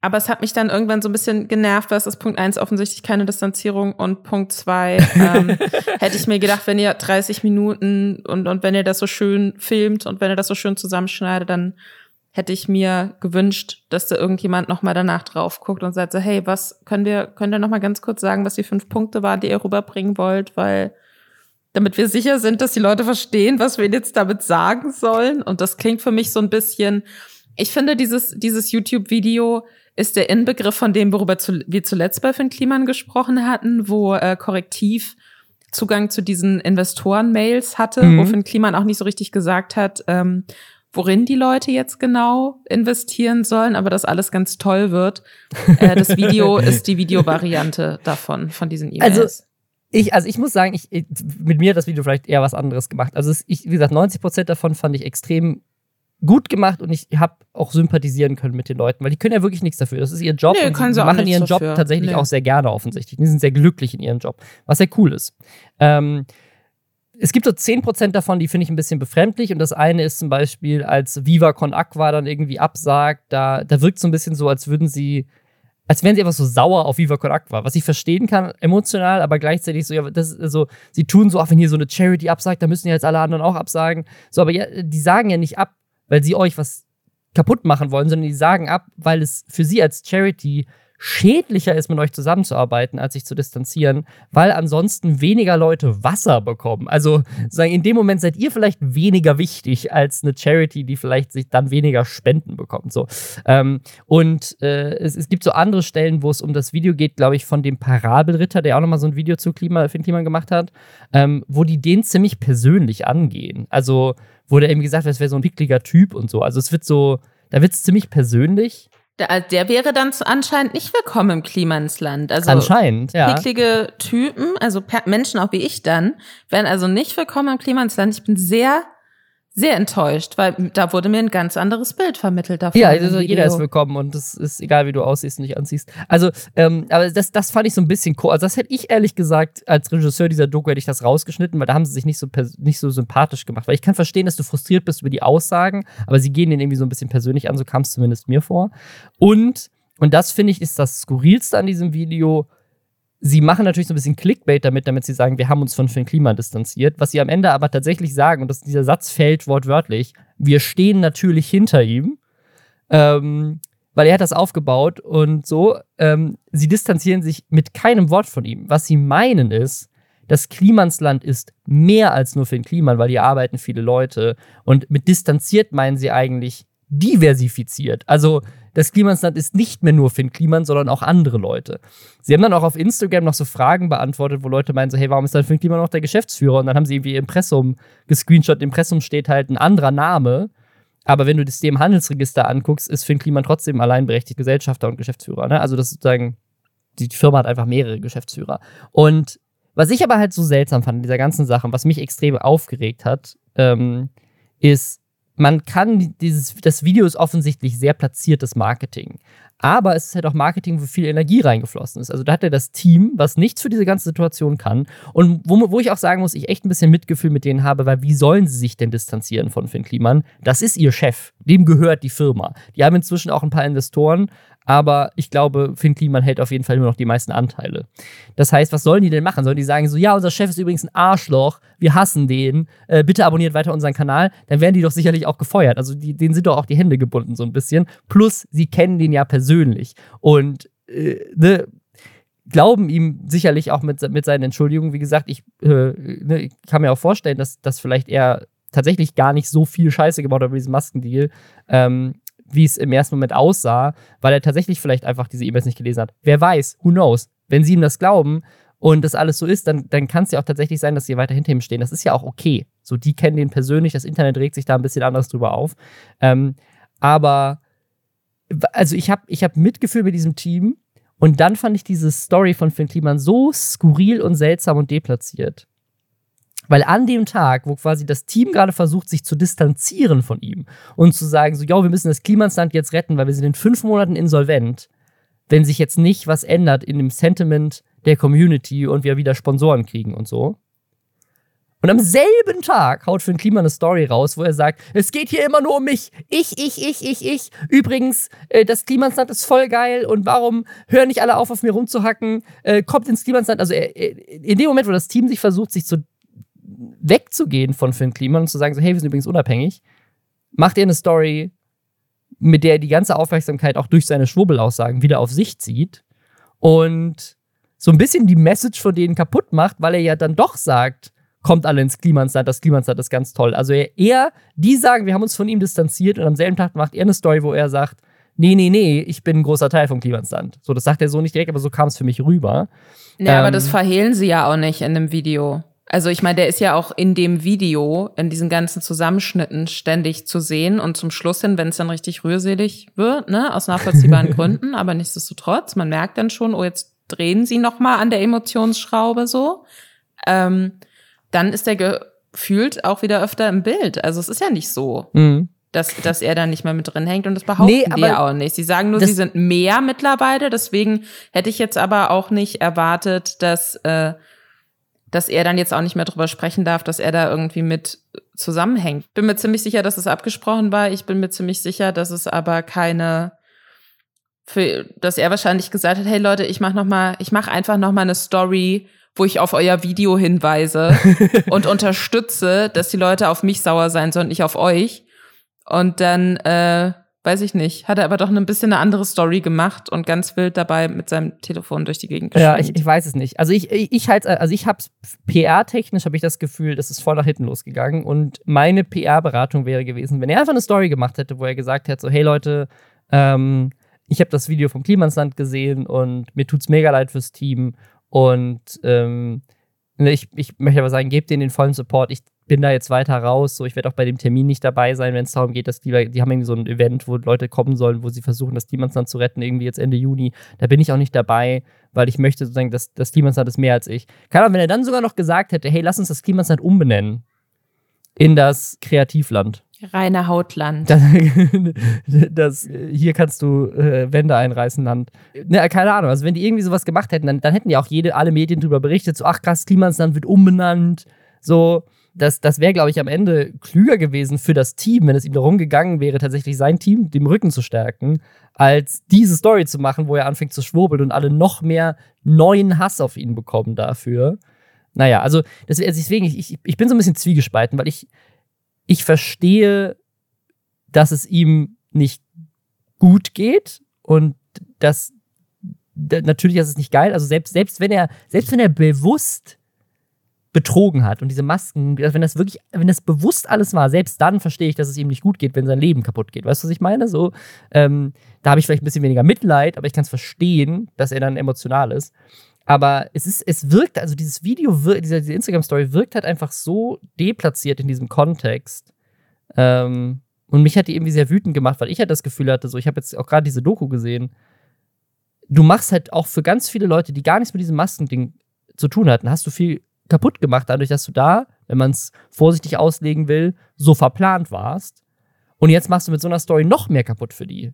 Speaker 2: Aber es hat mich dann irgendwann so ein bisschen genervt, weil es ist Punkt eins offensichtlich keine Distanzierung und Punkt zwei ähm, hätte ich mir gedacht, wenn ihr 30 Minuten und, und wenn ihr das so schön filmt und wenn ihr das so schön zusammenschneidet, dann hätte ich mir gewünscht, dass da irgendjemand nochmal danach drauf guckt und sagt so, hey, was können wir, könnt ihr nochmal ganz kurz sagen, was die fünf Punkte waren, die ihr rüberbringen wollt, weil damit wir sicher sind, dass die Leute verstehen, was wir jetzt damit sagen sollen. Und das klingt für mich so ein bisschen, ich finde, dieses, dieses YouTube-Video ist der Inbegriff von dem, worüber zu, wir zuletzt bei Finn Kliman gesprochen hatten, wo äh, Korrektiv Zugang zu diesen Investoren-Mails hatte, mhm. wo Finn Kliman auch nicht so richtig gesagt hat, ähm, worin die Leute jetzt genau investieren sollen, aber das alles ganz toll wird. Äh, das Video ist die Videovariante davon, von diesen
Speaker 1: E-Mails. Also ich, also ich muss sagen, ich, mit mir hat das Video vielleicht eher was anderes gemacht. Also es, ich, wie gesagt, 90 Prozent davon fand ich extrem gut gemacht und ich habe auch sympathisieren können mit den Leuten, weil die können ja wirklich nichts dafür. Das ist ihr Job nee, und sie, sie machen ihren dafür. Job tatsächlich nee. auch sehr gerne offensichtlich. Die sind sehr glücklich in ihrem Job, was sehr cool ist. Ähm, es gibt so 10% davon, die finde ich ein bisschen befremdlich. Und das eine ist zum Beispiel, als Viva Con Aqua dann irgendwie absagt, da, da wirkt so ein bisschen so, als würden sie, als wären sie einfach so sauer auf Viva Con Aqua. Was ich verstehen kann, emotional, aber gleichzeitig so, ja, das ist so, sie tun so, ach, wenn hier so eine Charity absagt, dann müssen ja jetzt alle anderen auch absagen. So, aber ja, die sagen ja nicht ab, weil sie euch was kaputt machen wollen, sondern die sagen ab, weil es für sie als Charity schädlicher ist, mit euch zusammenzuarbeiten, als sich zu distanzieren, weil ansonsten weniger Leute Wasser bekommen. Also sagen, in dem Moment seid ihr vielleicht weniger wichtig als eine Charity, die vielleicht sich dann weniger Spenden bekommt. So. Ähm, und äh, es, es, gibt so andere Stellen, wo es um das Video geht, glaube ich, von dem Parabelritter, der auch nochmal so ein Video zu Klima, für den Klima gemacht hat, ähm, wo die den ziemlich persönlich angehen. Also, der eben gesagt es wäre so ein pickliger Typ und so. Also es wird so, da wird es ziemlich persönlich.
Speaker 2: Der, der wäre dann anscheinend nicht willkommen im Klimansland. Also
Speaker 1: anscheinend, ja.
Speaker 2: Picklige Typen, also Menschen auch wie ich dann, wären also nicht willkommen im Klimansland. Ich bin sehr sehr enttäuscht, weil da wurde mir ein ganz anderes Bild vermittelt davon.
Speaker 1: Ja, also jeder ist willkommen und es ist egal, wie du aussiehst und dich anziehst. Also, ähm, aber das, das fand ich so ein bisschen cool. Also, das hätte ich ehrlich gesagt, als Regisseur dieser Doku hätte ich das rausgeschnitten, weil da haben sie sich nicht so, nicht so sympathisch gemacht. Weil ich kann verstehen, dass du frustriert bist über die Aussagen, aber sie gehen den irgendwie so ein bisschen persönlich an, so kam es zumindest mir vor. Und, und das finde ich ist das Skurrilste an diesem Video, sie machen natürlich so ein bisschen Clickbait damit, damit sie sagen, wir haben uns von Finn Klima distanziert. Was sie am Ende aber tatsächlich sagen, und das, dieser Satz fällt wortwörtlich, wir stehen natürlich hinter ihm, ähm, weil er hat das aufgebaut und so. Ähm, sie distanzieren sich mit keinem Wort von ihm. Was sie meinen ist, das Klimansland ist mehr als nur für den Kliman, weil hier arbeiten viele Leute. Und mit distanziert meinen sie eigentlich diversifiziert. Also das Klimansland ist nicht mehr nur Finn Kliman, sondern auch andere Leute. Sie haben dann auch auf Instagram noch so Fragen beantwortet, wo Leute meinen so, hey, warum ist dann Finn Kliman noch der Geschäftsführer? Und dann haben sie irgendwie Impressum gescreenshot. Im Impressum steht halt ein anderer Name. Aber wenn du das dem Handelsregister anguckst, ist Finn Kliman trotzdem alleinberechtigt Gesellschafter und Geschäftsführer. Ne? Also das sozusagen, die Firma hat einfach mehrere Geschäftsführer. Und was ich aber halt so seltsam fand in dieser ganzen Sache, was mich extrem aufgeregt hat, ähm, ist, man kann dieses, das Video ist offensichtlich sehr platziertes Marketing. Aber es ist halt auch Marketing, wo viel Energie reingeflossen ist. Also da hat er das Team, was nichts für diese ganze Situation kann. Und wo, wo ich auch sagen muss, ich echt ein bisschen Mitgefühl mit denen habe, weil wie sollen sie sich denn distanzieren von Finn Kliman? Das ist ihr Chef. Dem gehört die Firma. Die haben inzwischen auch ein paar Investoren, aber ich glaube, Finn Kliman hält auf jeden Fall nur noch die meisten Anteile. Das heißt, was sollen die denn machen? Sollen die sagen so, ja, unser Chef ist übrigens ein Arschloch, wir hassen den, äh, bitte abonniert weiter unseren Kanal, dann werden die doch sicherlich auch gefeuert. Also die, denen sind doch auch die Hände gebunden so ein bisschen. Plus, sie kennen den ja persönlich und äh, ne, glauben ihm sicherlich auch mit, mit seinen Entschuldigungen. Wie gesagt, ich, äh, ne, ich kann mir auch vorstellen, dass, dass vielleicht er tatsächlich gar nicht so viel Scheiße gebaut hat über diesen Maskendeal. Ähm, wie es im ersten Moment aussah, weil er tatsächlich vielleicht einfach diese E-Mails nicht gelesen hat. Wer weiß, who knows? Wenn sie ihm das glauben und das alles so ist, dann, dann kann es ja auch tatsächlich sein, dass sie weiter hinter ihm stehen. Das ist ja auch okay. So, die kennen den persönlich, das Internet regt sich da ein bisschen anders drüber auf. Ähm, aber, also ich habe ich hab Mitgefühl mit diesem Team und dann fand ich diese Story von Finn Kliman so skurril und seltsam und deplatziert. Weil an dem Tag, wo quasi das Team gerade versucht, sich zu distanzieren von ihm und zu sagen, so, ja, wir müssen das Klimasland jetzt retten, weil wir sind in fünf Monaten insolvent, wenn sich jetzt nicht was ändert in dem Sentiment der Community und wir wieder Sponsoren kriegen und so. Und am selben Tag haut Finn Klima eine Story raus, wo er sagt, es geht hier immer nur um mich. Ich, ich, ich, ich, ich. Übrigens, äh, das Klimasland ist voll geil und warum hören nicht alle auf, auf mir rumzuhacken? Äh, kommt ins Klimasland. Also in dem Moment, wo das Team sich versucht, sich zu wegzugehen von Finn Kliman und zu sagen, so, hey, wir sind übrigens unabhängig, macht er eine Story, mit der er die ganze Aufmerksamkeit auch durch seine Schwurbelaussagen wieder auf sich zieht und so ein bisschen die Message von denen kaputt macht, weil er ja dann doch sagt, kommt alle ins Klimansland, das Klimansland ist ganz toll. Also er, er, die sagen, wir haben uns von ihm distanziert und am selben Tag macht er eine Story, wo er sagt, nee, nee, nee, ich bin ein großer Teil vom Klimansland. So, das sagt er so nicht direkt, aber so kam es für mich rüber.
Speaker 2: Ja, ähm, aber das verhehlen sie ja auch nicht in dem Video. Also ich meine, der ist ja auch in dem Video, in diesen ganzen Zusammenschnitten ständig zu sehen und zum Schluss hin, wenn es dann richtig rührselig wird, ne, aus nachvollziehbaren Gründen, aber nichtsdestotrotz, man merkt dann schon, oh, jetzt drehen sie noch mal an der Emotionsschraube so, ähm, dann ist der gefühlt auch wieder öfter im Bild. Also es ist ja nicht so. Mhm. Dass, dass er da nicht mehr mit drin hängt und das behaupten nee, die ja auch nicht. Sie sagen nur, sie sind mehr mittlerweile. Deswegen hätte ich jetzt aber auch nicht erwartet, dass äh, dass er dann jetzt auch nicht mehr drüber sprechen darf, dass er da irgendwie mit zusammenhängt. Bin mir ziemlich sicher, dass es abgesprochen war. Ich bin mir ziemlich sicher, dass es aber keine für, dass er wahrscheinlich gesagt hat, hey Leute, ich mach noch mal, ich mach einfach noch mal eine Story, wo ich auf euer Video hinweise und unterstütze, dass die Leute auf mich sauer sein sollen, nicht auf euch. Und dann äh, weiß ich nicht, hat er aber doch ein bisschen eine andere Story gemacht und ganz wild dabei mit seinem Telefon durch die Gegend
Speaker 1: geschwingt. Ja, ich, ich weiß es nicht. Also ich, ich, ich halt, also ich hab's PR-technisch habe ich das Gefühl, das ist voll nach hinten losgegangen und meine PR-Beratung wäre gewesen, wenn er einfach eine Story gemacht hätte, wo er gesagt hätte, so, hey Leute, ähm, ich habe das Video vom Klimansland gesehen und mir tut's mega leid fürs Team und ähm, ich, ich möchte aber sagen, gebt denen den vollen Support. Ich bin da jetzt weiter raus. So, ich werde auch bei dem Termin nicht dabei sein, wenn es darum geht, dass die, die haben irgendwie so ein Event, wo Leute kommen sollen, wo sie versuchen, das Klimansland zu retten, irgendwie jetzt Ende Juni. Da bin ich auch nicht dabei, weil ich möchte sozusagen, dass das Klimansland ist mehr als ich. Keine Ahnung, wenn er dann sogar noch gesagt hätte, hey, lass uns das Klimansland umbenennen in das Kreativland.
Speaker 2: Reine Hautland.
Speaker 1: Das, das, hier kannst du äh, Wände einreißen, Land. Ne, keine Ahnung, also wenn die irgendwie sowas gemacht hätten, dann, dann hätten ja auch jede, alle Medien darüber berichtet, so, ach krass, Klimansland wird umbenannt, so das, das wäre, glaube ich, am Ende klüger gewesen für das Team, wenn es ihm darum gegangen wäre, tatsächlich sein Team dem Rücken zu stärken, als diese Story zu machen, wo er anfängt zu schwurbeln und alle noch mehr neuen Hass auf ihn bekommen dafür. Naja, also, deswegen, ich, ich bin so ein bisschen zwiegespalten, weil ich, ich verstehe, dass es ihm nicht gut geht und dass natürlich ist es nicht geil. Also selbst, selbst wenn er, selbst wenn er bewusst betrogen hat und diese Masken, wenn das wirklich, wenn das bewusst alles war, selbst dann verstehe ich, dass es ihm nicht gut geht, wenn sein Leben kaputt geht. Weißt du, was ich meine? So, ähm, da habe ich vielleicht ein bisschen weniger Mitleid, aber ich kann es verstehen, dass er dann emotional ist. Aber es ist, es wirkt, also dieses Video, diese, diese Instagram-Story wirkt halt einfach so deplatziert in diesem Kontext. Ähm, und mich hat die irgendwie sehr wütend gemacht, weil ich halt das Gefühl hatte, so, ich habe jetzt auch gerade diese Doku gesehen. Du machst halt auch für ganz viele Leute, die gar nichts mit diesem Maskending zu tun hatten, hast du viel kaputt gemacht, dadurch, dass du da, wenn man es vorsichtig auslegen will, so verplant warst. Und jetzt machst du mit so einer Story noch mehr kaputt für die.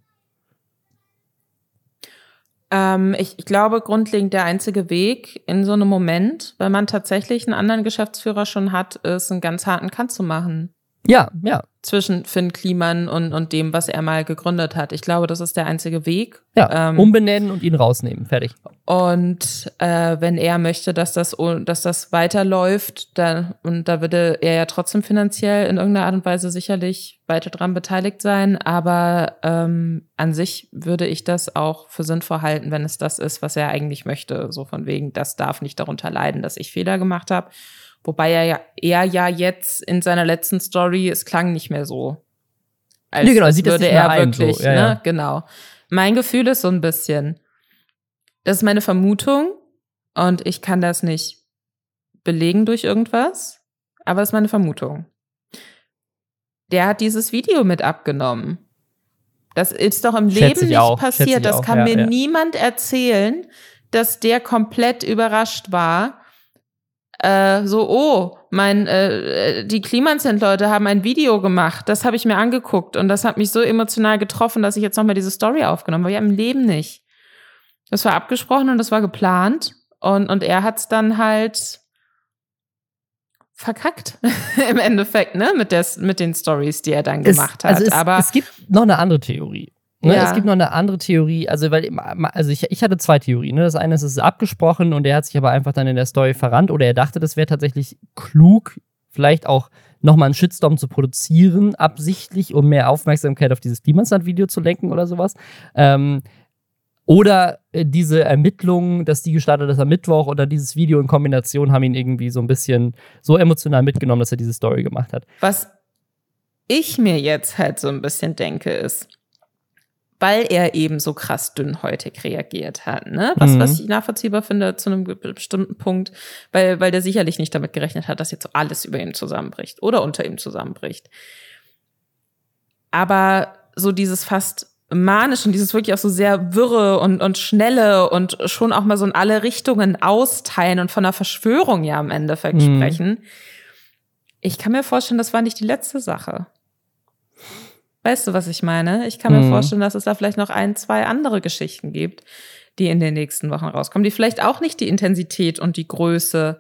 Speaker 2: Ähm, ich, ich glaube, grundlegend der einzige Weg in so einem Moment, weil man tatsächlich einen anderen Geschäftsführer schon hat, ist, einen ganz harten Cut zu machen.
Speaker 1: Ja, ja.
Speaker 2: Zwischen Finn Kliman und, und dem, was er mal gegründet hat. Ich glaube, das ist der einzige Weg.
Speaker 1: Ja, ähm, umbenennen und ihn rausnehmen. Fertig.
Speaker 2: Und äh, wenn er möchte, dass das, dass das weiterläuft, dann, und da würde er ja trotzdem finanziell in irgendeiner Art und Weise sicherlich weiter dran beteiligt sein. Aber ähm, an sich würde ich das auch für sinnvoll halten, wenn es das ist, was er eigentlich möchte. So von wegen, das darf nicht darunter leiden, dass ich Fehler gemacht habe. Wobei er ja, er ja jetzt in seiner letzten Story, es klang nicht mehr so.
Speaker 1: Als, nee, genau, sieht würde er wirklich, so. ja,
Speaker 2: ne?
Speaker 1: Ja.
Speaker 2: Genau. Mein Gefühl ist so ein bisschen, das ist meine Vermutung und ich kann das nicht belegen durch irgendwas, aber das ist meine Vermutung. Der hat dieses Video mit abgenommen. Das ist doch im
Speaker 1: Schätze
Speaker 2: Leben nicht
Speaker 1: auch,
Speaker 2: passiert. Das
Speaker 1: auch,
Speaker 2: kann
Speaker 1: ja,
Speaker 2: mir
Speaker 1: ja.
Speaker 2: niemand erzählen, dass der komplett überrascht war. Äh, so, oh, mein, äh, die Klimansend-Leute haben ein Video gemacht. Das habe ich mir angeguckt und das hat mich so emotional getroffen, dass ich jetzt nochmal diese Story aufgenommen habe. Ja, im Leben nicht. Das war abgesprochen und das war geplant. Und, und er hat es dann halt verkackt im Endeffekt, ne? Mit, der, mit den Stories, die er dann gemacht hat.
Speaker 1: Also es,
Speaker 2: Aber
Speaker 1: es gibt noch eine andere Theorie. Ne?
Speaker 2: Ja.
Speaker 1: Es gibt noch eine andere Theorie, also weil also ich, ich hatte zwei Theorien. Ne? Das eine ist, es ist abgesprochen und er hat sich aber einfach dann in der Story verrannt oder er dachte, das wäre tatsächlich klug, vielleicht auch nochmal einen Shitstorm zu produzieren, absichtlich, um mehr Aufmerksamkeit auf dieses Klimasland-Video zu lenken oder sowas. Ähm, oder äh, diese Ermittlungen, dass die gestartet ist am Mittwoch oder dieses Video in Kombination haben ihn irgendwie so ein bisschen so emotional mitgenommen, dass er diese Story gemacht hat.
Speaker 2: was ich mir jetzt halt so ein bisschen denke, ist, weil er eben so krass dünnhäutig reagiert hat, ne? Was,
Speaker 1: Mhm.
Speaker 2: was ich nachvollziehbar finde zu einem be- bestimmten Punkt, weil, weil der sicherlich nicht damit gerechnet hat, dass jetzt so alles über ihm zusammenbricht oder unter ihm zusammenbricht. Aber so dieses fast manisch und dieses wirklich auch so sehr wirre und, und schnelle und schon auch mal so in alle Richtungen austeilen und von einer Verschwörung ja im Endeffekt
Speaker 1: Mhm.
Speaker 2: sprechen. Ich kann mir vorstellen, das war nicht die letzte Sache. Weißt du, was ich meine? Ich kann mir
Speaker 1: Mhm.
Speaker 2: vorstellen, dass es da vielleicht noch ein, zwei andere Geschichten gibt, die in den nächsten Wochen rauskommen, die vielleicht auch nicht die Intensität und die Größe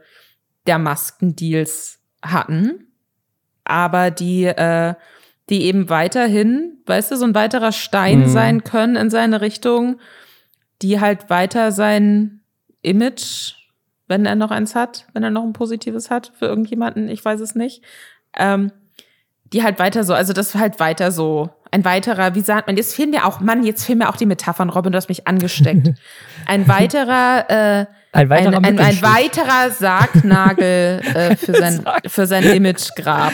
Speaker 2: der Maskendeals hatten, aber die, äh, die eben weiterhin, weißt du, so ein weiterer Stein
Speaker 1: Mhm.
Speaker 2: sein können in seine Richtung, die halt weiter sein Image, wenn er noch eins hat, wenn er noch ein positives hat für irgendjemanden, ich weiß es nicht, ähm, die halt weiter so, also das halt weiter so, ein weiterer, wie sagt man, jetzt fehlen mir auch, Mann, jetzt fehlen mir auch die Metaphern, Robin, du hast mich angesteckt. Ein weiterer, äh,
Speaker 1: Ein weiterer
Speaker 2: ein, ein, ein weiterer Sargnagel äh, für sein, für sein Imagegrab,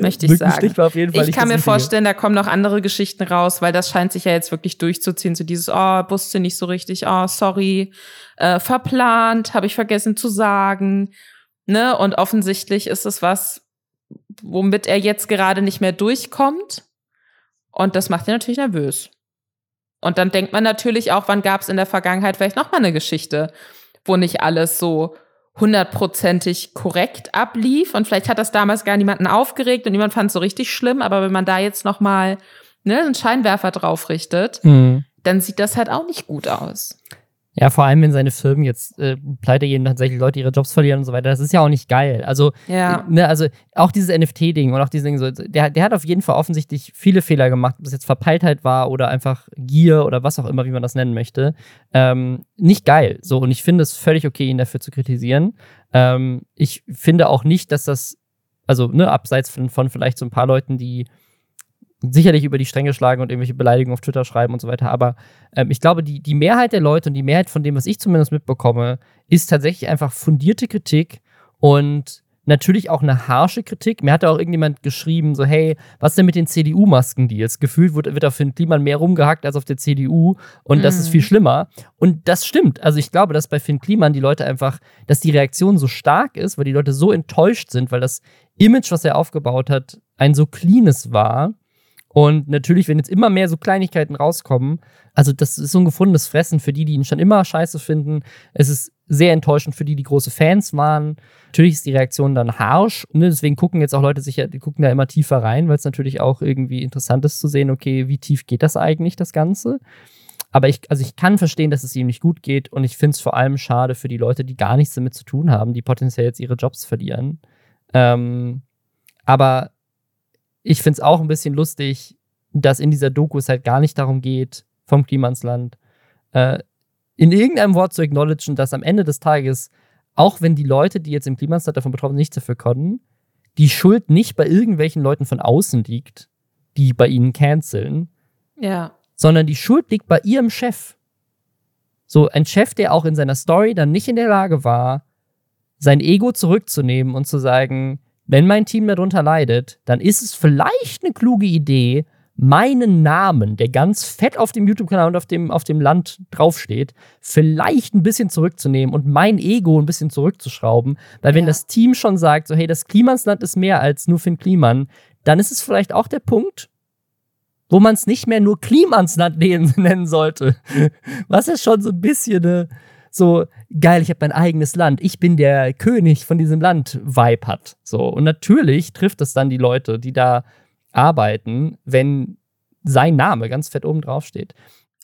Speaker 2: möchte ich sagen.
Speaker 1: war
Speaker 2: Ich kann mir vorstellen, da kommen noch andere Geschichten raus, weil das scheint sich ja jetzt wirklich durchzuziehen. So dieses, oh, wusste nicht so richtig, oh, sorry, äh, verplant, habe ich vergessen zu sagen. Ne? Und offensichtlich ist es was, womit er jetzt gerade nicht mehr durchkommt. Und das macht ihn natürlich nervös. Und dann denkt man natürlich auch, wann gab es in der Vergangenheit vielleicht noch mal eine Geschichte, wo nicht alles so hundertprozentig korrekt ablief und vielleicht hat das damals gar niemanden aufgeregt und niemand fand es so richtig schlimm, aber wenn man da jetzt noch mal ne, einen Scheinwerfer drauf richtet,
Speaker 1: Mhm.
Speaker 2: dann sieht das halt auch nicht gut aus.
Speaker 1: Ja, vor allem, wenn seine Firmen jetzt äh, pleite gehen, tatsächlich Leute ihre Jobs verlieren und so weiter. Das ist ja auch nicht geil. Also,
Speaker 2: Ja.
Speaker 1: äh, ne, also auch dieses NFT-Ding und auch dieses Ding so, der, der hat auf jeden Fall offensichtlich viele Fehler gemacht, ob das jetzt Verpeiltheit war oder einfach Gier oder was auch immer, wie man das nennen möchte. Ähm, nicht geil. So, und ich finde es völlig okay, ihn dafür zu kritisieren. Ähm, ich finde auch nicht, dass das, also, ne, abseits von, von vielleicht so ein paar Leuten, die sicherlich über die Stränge schlagen und irgendwelche Beleidigungen auf Twitter schreiben und so weiter. Aber ähm, ich glaube, die, die Mehrheit der Leute und die Mehrheit von dem, was ich zumindest mitbekomme, ist tatsächlich einfach fundierte Kritik Und natürlich auch eine harsche Kritik. Mir hat auch irgendjemand geschrieben, so, hey, was denn mit den CDU-Maskendeals? Gefühlt wird, wird auf Finn Kliman mehr rumgehackt als auf der CDU und mhm. das ist viel mhm. schlimmer. Und das stimmt. Also ich glaube, dass bei Finn Kliman die Leute einfach, dass die Reaktion so stark ist, weil die Leute so enttäuscht sind, weil das Image, was er aufgebaut hat, ein so cleanes war. Und natürlich, wenn jetzt immer mehr so Kleinigkeiten rauskommen, also das ist so ein gefundenes Fressen für die, die ihn schon immer scheiße finden. Es ist sehr enttäuschend für die, die große Fans waren. Natürlich ist die Reaktion dann harsch. Ne? Deswegen gucken jetzt auch Leute sich ja, die gucken da immer tiefer rein, weil es natürlich auch irgendwie interessant ist zu sehen, okay, wie tief geht das eigentlich, das Ganze? Aber ich, also ich kann verstehen, dass es ihm nicht gut geht und ich finde es vor allem schade für die Leute, die gar nichts damit zu tun haben, die potenziell jetzt ihre Jobs verlieren. Ähm, aber ich finde es auch ein bisschen lustig, dass in dieser Doku es halt gar nicht darum geht, vom Klimansland, äh, in irgendeinem Wort zu acknowledgen, dass am Ende des Tages, auch wenn die Leute, die jetzt im Klimansland davon betroffen sind, nichts dafür können, die Schuld nicht bei irgendwelchen Leuten von außen liegt, die bei ihnen canceln,
Speaker 2: ja.
Speaker 1: sondern die Schuld liegt bei ihrem Chef. So ein Chef, der auch in seiner Story dann nicht in der Lage war, sein Ego zurückzunehmen und zu sagen, wenn mein Team darunter leidet, dann ist es vielleicht eine kluge Idee, meinen Namen, der ganz fett auf dem YouTube-Kanal und auf dem, auf dem Land draufsteht, vielleicht ein bisschen zurückzunehmen und mein Ego ein bisschen zurückzuschrauben. Weil wenn ja. das Team schon sagt, so hey, das Klimansland ist mehr als nur Finn Kliman, dann ist es vielleicht auch der Punkt, wo man es nicht mehr nur Klimansland nennen sollte. Was ist schon so ein bisschen eine, so geil, ich habe mein eigenes Land, ich bin der König von diesem Land Vibe hat. So und natürlich trifft es dann die Leute, die da arbeiten, wenn sein Name ganz fett oben drauf steht.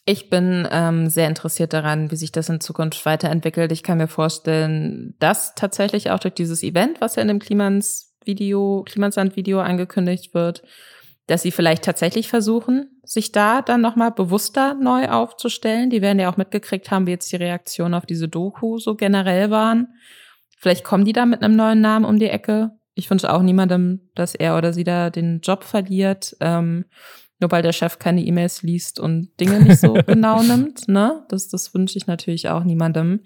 Speaker 2: Ich bin ähm, sehr interessiert daran, wie sich das in Zukunft weiterentwickelt. Ich kann mir vorstellen, dass tatsächlich auch durch dieses Event, was ja in dem Klimans-Video, Klimansland-Video angekündigt wird, dass sie vielleicht tatsächlich versuchen, sich da dann nochmal bewusster neu aufzustellen. Die werden ja auch mitgekriegt haben, wie jetzt die Reaktionen auf diese Doku so generell waren. Vielleicht kommen die da mit einem neuen Namen um die Ecke ich wünsche auch niemandem, dass er oder sie da den Job verliert, ähm, nur weil der Chef keine E-Mails liest und Dinge nicht so genau nimmt. Ne? Das, das wünsche ich natürlich auch niemandem.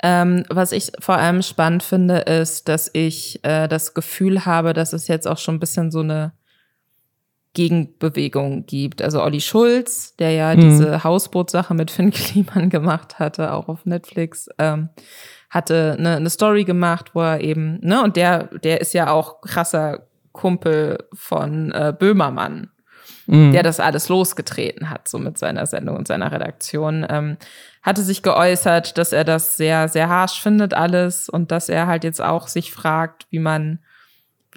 Speaker 2: Ähm, was ich vor allem spannend finde, ist, dass ich äh, das Gefühl habe, dass es jetzt auch schon ein bisschen so eine Gegenbewegung gibt. Also Olli Schulz, der ja mhm. diese Hausbootsache mit Finn Kliman gemacht hatte, auch auf Netflix, ähm, hatte eine, eine Story gemacht, wo er eben, ne, und der, der ist ja auch krasser Kumpel von äh, Böhmermann, mhm. der das alles losgetreten hat, so mit seiner Sendung und seiner Redaktion. Ähm, hatte sich geäußert, dass er das sehr, sehr harsch findet, alles, und dass er halt jetzt auch sich fragt, wie man,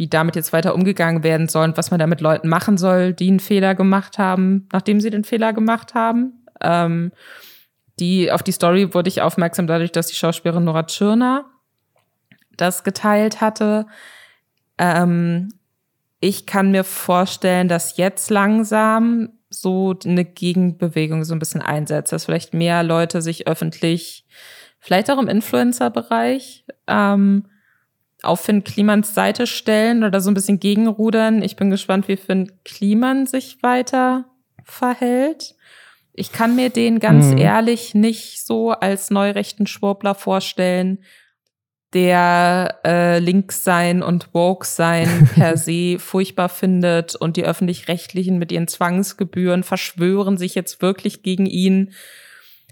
Speaker 2: wie damit jetzt weiter umgegangen werden soll und was man da mit Leuten machen soll, die einen Fehler gemacht haben, nachdem sie den Fehler gemacht haben. Ähm, die, auf die Story wurde ich aufmerksam dadurch, dass die Schauspielerin Nora Tschirner das geteilt hatte. Ähm, ich kann mir vorstellen, dass jetzt langsam so eine Gegenbewegung so ein bisschen einsetzt, dass vielleicht mehr Leute sich öffentlich, vielleicht auch im Influencer-Bereich, ähm, auf Finn Klimans Seite stellen oder so ein bisschen gegenrudern. Ich bin gespannt, wie Finn Kliman sich weiter verhält. Ich kann mir den ganz mhm. ehrlich nicht so als neurechten Schwurbler vorstellen, der äh, links sein und woke sein per se furchtbar findet und die öffentlich-rechtlichen mit ihren Zwangsgebühren verschwören sich jetzt wirklich gegen ihn.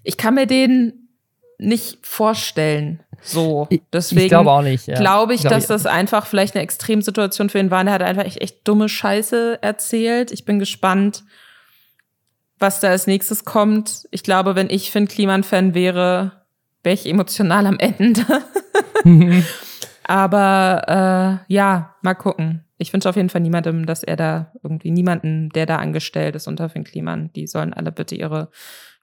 Speaker 2: Ich kann mir den nicht vorstellen. So. Deswegen ich
Speaker 1: glaube auch nicht. Ja.
Speaker 2: Glaube ich, glaub dass ich das einfach vielleicht eine Extremsituation für ihn war. Er hat einfach echt, echt dumme Scheiße erzählt. Ich bin gespannt, was da als nächstes kommt. Ich glaube, wenn ich Finn Kliman-Fan wäre, wäre ich emotional am Ende. Aber äh, ja, mal gucken. Ich wünsche auf jeden Fall niemandem, dass er da irgendwie niemanden, der da angestellt ist unter Finn Kliman, die sollen alle bitte ihre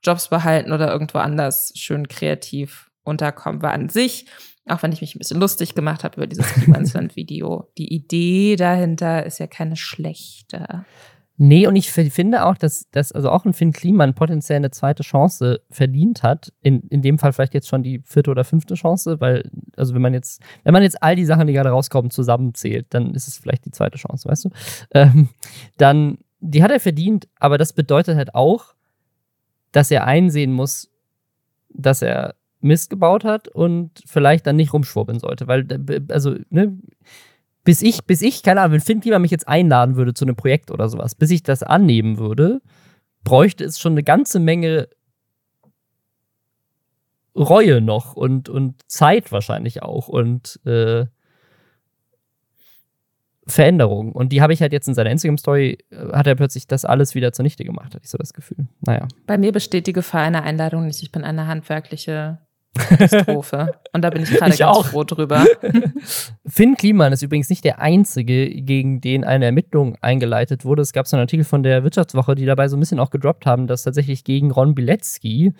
Speaker 2: Jobs behalten oder irgendwo anders schön kreativ unterkommen. Weil an sich, auch wenn ich mich ein bisschen lustig gemacht habe über dieses Klimansland-Video, die Idee dahinter ist ja keine schlechte.
Speaker 1: Nee, und ich finde auch, dass, dass also auch ein Finn Kliman potenziell eine zweite Chance verdient hat. In, in dem Fall vielleicht jetzt schon die vierte oder fünfte Chance, weil, also wenn man jetzt, wenn man jetzt all die Sachen, die gerade rauskommen, zusammenzählt, dann ist es vielleicht die zweite Chance, weißt du? Ähm, dann, die hat er verdient, aber das bedeutet halt auch, dass er einsehen muss, dass er Mist gebaut hat und vielleicht dann nicht rumschwurbeln sollte. Weil, also, ne, bis ich, bis ich, keine Ahnung, wenn Finn Klima mich jetzt einladen würde zu einem Projekt oder sowas, bis ich das annehmen würde, bräuchte es schon eine ganze Menge Reue noch und, und Zeit wahrscheinlich auch und äh, Veränderungen. Und die habe ich halt jetzt in seiner Instagram-Story, äh, hat er plötzlich das alles wieder zunichte gemacht, hatte ich so das Gefühl. Naja.
Speaker 2: Bei mir besteht die Gefahr einer Einladung nicht. Ich bin eine handwerkliche Katastrophe. Und da bin ich gerade ganz auch. froh drüber.
Speaker 1: Finn Kliman ist übrigens nicht der Einzige, gegen den eine Ermittlung eingeleitet wurde. Es gab so einen Artikel von der Wirtschaftswoche, die dabei so ein bisschen auch gedroppt haben, dass tatsächlich gegen Ron Bilecki,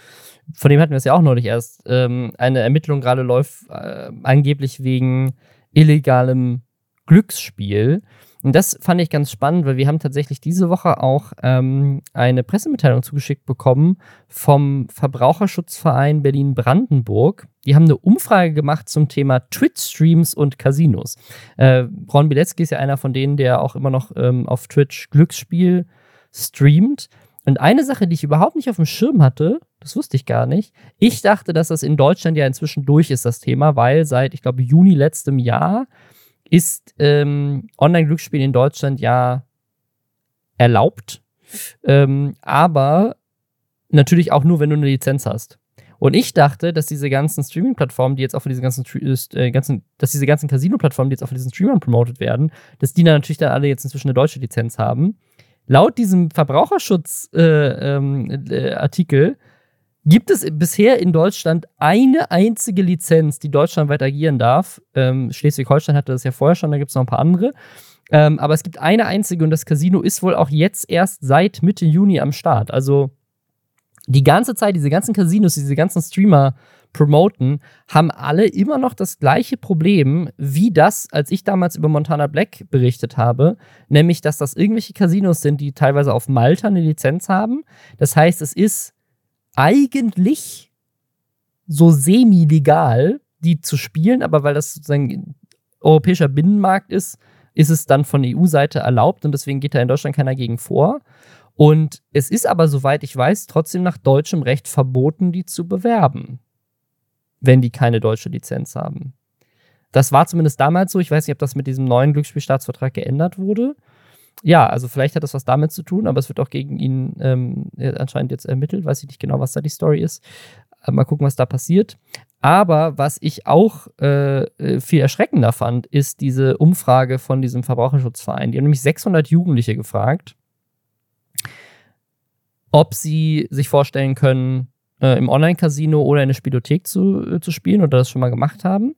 Speaker 1: von dem hatten wir es ja auch neulich erst, ähm, eine Ermittlung gerade läuft, äh, angeblich wegen illegalem Glücksspiel. Und das fand ich ganz spannend, weil wir haben tatsächlich diese Woche auch ähm, eine Pressemitteilung zugeschickt bekommen vom Verbraucherschutzverein Berlin-Brandenburg. Die haben eine Umfrage gemacht zum Thema Twitch-Streams und Casinos. Äh, Ron Bilecki ist ja einer von denen, der auch immer noch ähm, auf Twitch Glücksspiel streamt. Und eine Sache, die ich überhaupt nicht auf dem Schirm hatte, das wusste ich gar nicht. Ich dachte, dass das in Deutschland ja inzwischen durch ist, das Thema, weil seit, ich glaube, Juni letztem Jahr ist ähm, Online-Glücksspiel in Deutschland ja erlaubt, ähm, aber natürlich auch nur, wenn du eine Lizenz hast. Und ich dachte, dass diese ganzen Streaming-Plattformen, die jetzt auch von diesen ganzen, äh, ganzen dass diese ganzen Casino-Plattformen, die jetzt auch von diesen Streamern promotet werden, dass die dann natürlich dann alle jetzt inzwischen eine deutsche Lizenz haben. Laut diesem Verbraucherschutz-Artikel äh, ähm, äh, gibt es bisher in Deutschland eine einzige Lizenz, die deutschlandweit agieren darf. Ähm, Schleswig-Holstein hatte das ja vorher schon, da gibt es noch ein paar andere. Ähm, aber es gibt eine einzige und das Casino ist wohl auch jetzt erst seit Mitte Juni am Start. Also die ganze Zeit, diese ganzen Casinos, diese ganzen Streamer promoten, haben alle immer noch das gleiche Problem wie das, als ich damals über Montana Black berichtet habe, nämlich dass das irgendwelche Casinos sind, die teilweise auf Malta eine Lizenz haben. Das heißt, es ist eigentlich so semi-legal, die zu spielen, aber weil das sozusagen europäischer Binnenmarkt ist, ist es dann von EU-Seite erlaubt und deswegen geht da in Deutschland keiner gegen vor. Und es ist aber, soweit ich weiß, trotzdem nach deutschem Recht verboten, die zu bewerben, wenn die keine deutsche Lizenz haben. Das war zumindest damals so. Ich weiß nicht, ob das mit diesem neuen Glücksspielstaatsvertrag geändert wurde ja, also vielleicht hat das was damit zu tun, aber es wird auch gegen ihn ähm, anscheinend jetzt ermittelt. Weiß ich nicht genau, was da die Story ist. Äh, mal gucken, was da passiert. Aber was ich auch äh, äh viel erschreckender fand, ist diese Umfrage von diesem Verbraucherschutzverein. Die haben nämlich 600 Jugendliche gefragt, ob sie sich vorstellen können, äh, im Online-Casino oder in der Spielothek zu, äh, zu spielen oder das schon mal gemacht haben.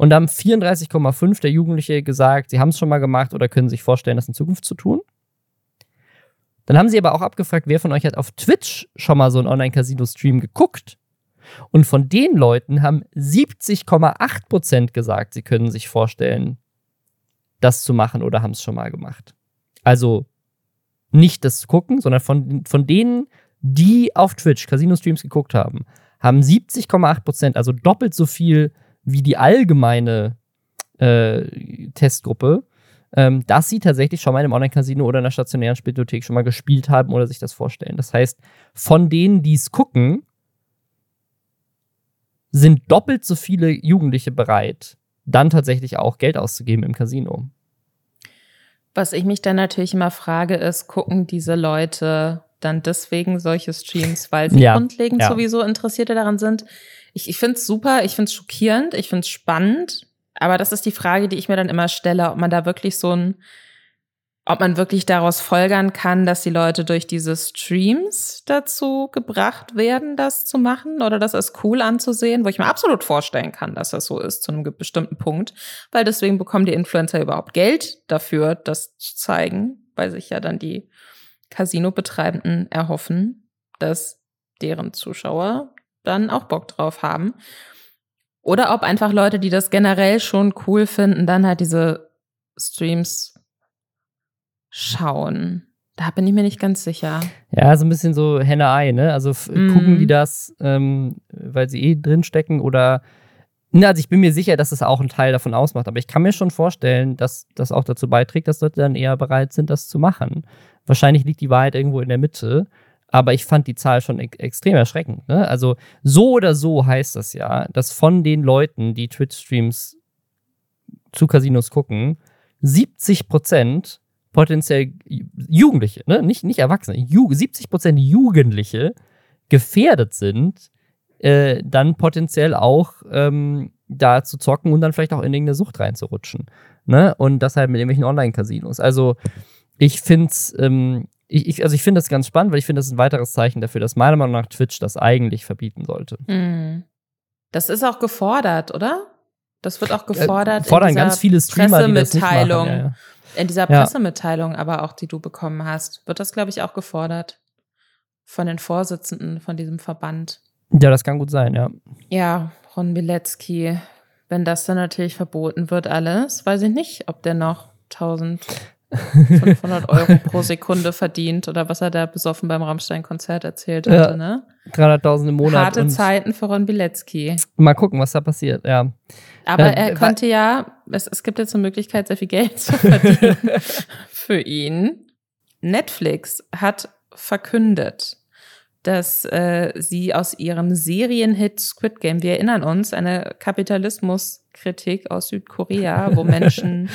Speaker 1: Und da haben 34,5 der Jugendliche gesagt, sie haben es schon mal gemacht oder können sich vorstellen, das in Zukunft zu tun. Dann haben sie aber auch abgefragt, wer von euch hat auf Twitch schon mal so einen Online-Casino-Stream geguckt. Und von den Leuten haben 70,8% gesagt, sie können sich vorstellen, das zu machen oder haben es schon mal gemacht. Also nicht das zu gucken, sondern von, von denen, die auf Twitch Casino-Streams geguckt haben, haben 70,8%, also doppelt so viel wie die allgemeine äh, Testgruppe, ähm, dass sie tatsächlich schon mal in einem Online-Casino oder in einer stationären Spielothek schon mal gespielt haben oder sich das vorstellen. Das heißt, von denen, die es gucken, sind doppelt so viele Jugendliche bereit, dann tatsächlich auch Geld auszugeben im Casino.
Speaker 2: Was ich mich dann natürlich immer frage, ist, gucken diese Leute dann deswegen solche Streams, weil sie ja, grundlegend ja. sowieso Interessierte daran sind? Ich, ich finde es super, ich finde es schockierend, ich finde es spannend, aber das ist die Frage, die ich mir dann immer stelle, ob man da wirklich so ein, ob man wirklich daraus folgern kann, dass die Leute durch diese Streams dazu gebracht werden, das zu machen oder das als cool anzusehen, wo ich mir absolut vorstellen kann, dass das so ist zu einem bestimmten Punkt, weil deswegen bekommen die Influencer überhaupt Geld dafür, das zu zeigen, weil sich ja dann die Casino-Betreibenden erhoffen, dass deren Zuschauer dann auch Bock drauf haben. Oder ob einfach Leute, die das generell schon cool finden, dann halt diese Streams schauen. Da bin ich mir nicht ganz sicher.
Speaker 1: Ja, so ein bisschen so Henne-Ei, ne? Also mm. gucken die das, ähm, weil sie eh drinstecken oder. Na, also ich bin mir sicher, dass es das auch einen Teil davon ausmacht, aber ich kann mir schon vorstellen, dass das auch dazu beiträgt, dass Leute dann eher bereit sind, das zu machen. Wahrscheinlich liegt die Wahrheit irgendwo in der Mitte. Aber ich fand die Zahl schon e extrem erschreckend. Ne? Also so oder so heißt das ja, dass von den Leuten, die Twitch-Streams zu Casinos gucken, 70 Prozent potenziell Jugendliche, ne? nicht, nicht Erwachsene, Ju 70 Prozent Jugendliche gefährdet sind, äh, dann potenziell auch ähm, da zu zocken und dann vielleicht auch in irgendeine Sucht reinzurutschen. Ne? Und das halt mit irgendwelchen Online-Casinos. Also ich finde es, ähm, ich, ich, also ich finde das ganz spannend, weil ich finde, das ist ein weiteres Zeichen dafür, dass meiner Meinung nach Twitch das eigentlich verbieten sollte.
Speaker 2: Mhm. Das ist auch gefordert, oder? Das wird auch gefordert.
Speaker 1: Äh, fordern ganz viele Streamer, die das nicht machen. Ja, ja.
Speaker 2: In dieser Pressemitteilung, aber auch die du bekommen hast, wird das, glaube ich, auch gefordert von den Vorsitzenden von diesem Verband.
Speaker 1: Ja, das kann gut sein, ja.
Speaker 2: Ja, Ron Bilecki. Wenn das dann natürlich verboten wird, alles, weiß ich nicht, ob der noch 1500 Euro pro Sekunde verdient oder was er da besoffen beim Rammstein-Konzert erzählt hatte, ja, ne?
Speaker 1: 300.000 im Monat.
Speaker 2: Harte Zeiten für Ron Bilecki.
Speaker 1: Mal gucken, was da passiert, ja.
Speaker 2: Aber äh, er konnte ja, es, es gibt jetzt eine Möglichkeit, sehr viel Geld zu verdienen für ihn. Netflix hat verkündet, dass äh, sie aus ihrem Serienhit Squid Game, wir erinnern uns, eine Kapitalismuskritik aus Südkorea, wo Menschen,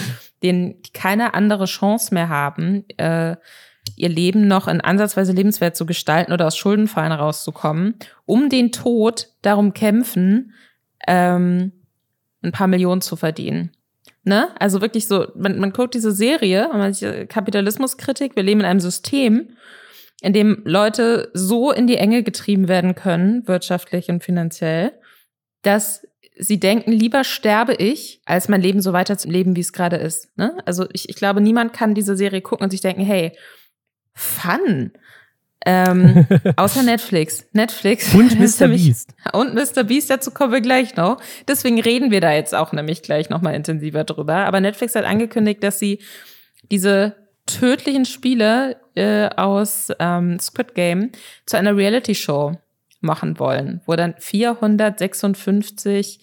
Speaker 2: denen keine andere Chance mehr haben, äh, ihr Leben noch in ansatzweise lebenswert zu gestalten oder aus Schuldenfallen rauszukommen, um den Tod darum kämpfen, ähm, ein paar Millionen zu verdienen. Ne? Also wirklich so, man, man guckt diese Serie, sieht Kapitalismuskritik, wir leben in einem System, in dem Leute so in die Enge getrieben werden können, wirtschaftlich und finanziell, dass sie denken, lieber sterbe ich, als mein Leben so weiter zu leben, wie es gerade ist. Ne? Also ich, ich glaube, niemand kann diese Serie gucken und sich denken, hey, Fun. Ähm, außer Netflix. Netflix.
Speaker 1: Und Mr. Beast.
Speaker 2: Und Mr. Beast, dazu kommen wir gleich noch. Deswegen reden wir da jetzt auch nämlich gleich nochmal intensiver drüber. Aber Netflix hat angekündigt, dass sie diese tödlichen Spiele äh, aus ähm, Squid Game zu einer Reality-Show machen wollen, wo dann 456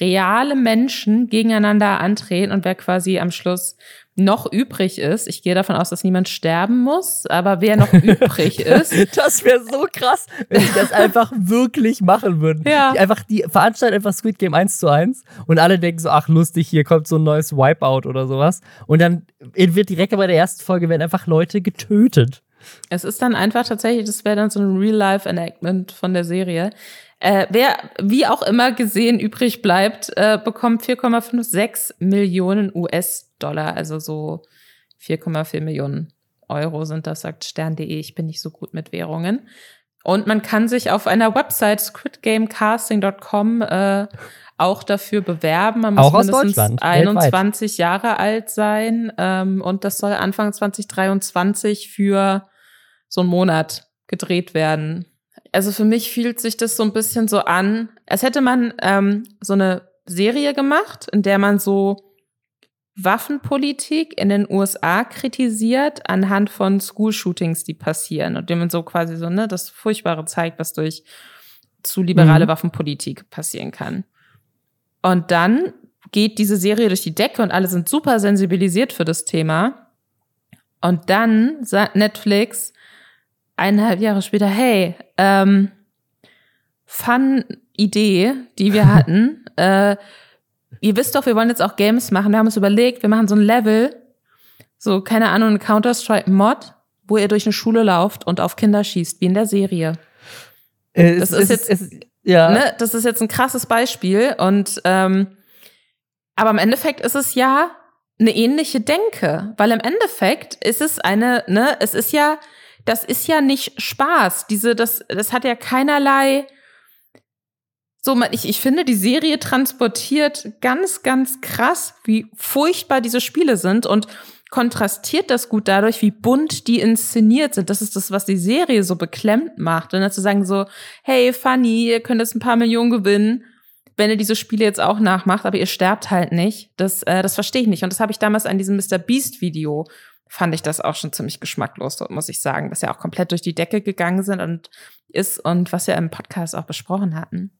Speaker 2: reale Menschen gegeneinander antreten und wer quasi am Schluss noch übrig ist. Ich gehe davon aus, dass niemand sterben muss, aber wer noch übrig ist.
Speaker 1: Das wäre so krass, wenn die das einfach wirklich machen würden. Ja. Die einfach, die veranstalten einfach Squid Game 1 zu 1 und alle denken so, ach lustig, hier kommt so ein neues Wipeout oder sowas. Und dann wird direkt bei der ersten Folge werden einfach Leute getötet.
Speaker 2: Es ist dann einfach tatsächlich, das wäre dann so ein Real-Life-Enactment von der Serie. Äh, wer wie auch immer gesehen übrig bleibt, äh, bekommt 4,56 Millionen US-Dollar, also so 4,4 Millionen Euro sind das, sagt Stern.de. Ich bin nicht so gut mit Währungen. Und man kann sich auf einer Website squidgamecasting.com äh, auch dafür bewerben. Man muss
Speaker 1: auch
Speaker 2: mindestens 21 weltweit. Jahre alt sein. Ähm, und das soll Anfang 2023 für so einen Monat gedreht werden. Also für mich fühlt sich das so ein bisschen so an, als hätte man ähm, so eine Serie gemacht, in der man so Waffenpolitik in den USA kritisiert anhand von School-Shootings, die passieren und dem man so quasi so ne das Furchtbare zeigt, was durch zu liberale mhm. Waffenpolitik passieren kann. Und dann geht diese Serie durch die Decke und alle sind super sensibilisiert für das Thema. Und dann sagt Netflix, eineinhalb Jahre später, hey, ähm, Fun-Idee, die wir hatten. äh, ihr wisst doch, wir wollen jetzt auch Games machen. Wir haben uns überlegt, wir machen so ein Level, so, keine Ahnung, ein Counter-Strike-Mod, wo ihr durch eine Schule lauft und auf Kinder schießt, wie in der Serie.
Speaker 1: Äh, das ist jetzt, es, ja.
Speaker 2: ne, das ist jetzt ein krasses Beispiel und ähm, aber im Endeffekt ist es ja eine ähnliche Denke, weil im Endeffekt ist es eine, ne, es ist ja das ist ja nicht Spaß. Diese, das, das hat ja keinerlei. So, ich, ich finde, die Serie transportiert ganz, ganz krass, wie furchtbar diese Spiele sind und kontrastiert das gut dadurch, wie bunt die inszeniert sind. Das ist das, was die Serie so beklemmt macht. Und dann zu sagen so, hey, funny, ihr könnt jetzt ein paar Millionen gewinnen, wenn ihr diese Spiele jetzt auch nachmacht, aber ihr sterbt halt nicht. Das, äh, das verstehe ich nicht. Und das habe ich damals an diesem Mr. Beast Video fand ich das auch schon ziemlich geschmacklos, muss ich sagen, dass ja auch komplett durch die Decke gegangen sind und ist und was wir im Podcast auch besprochen hatten.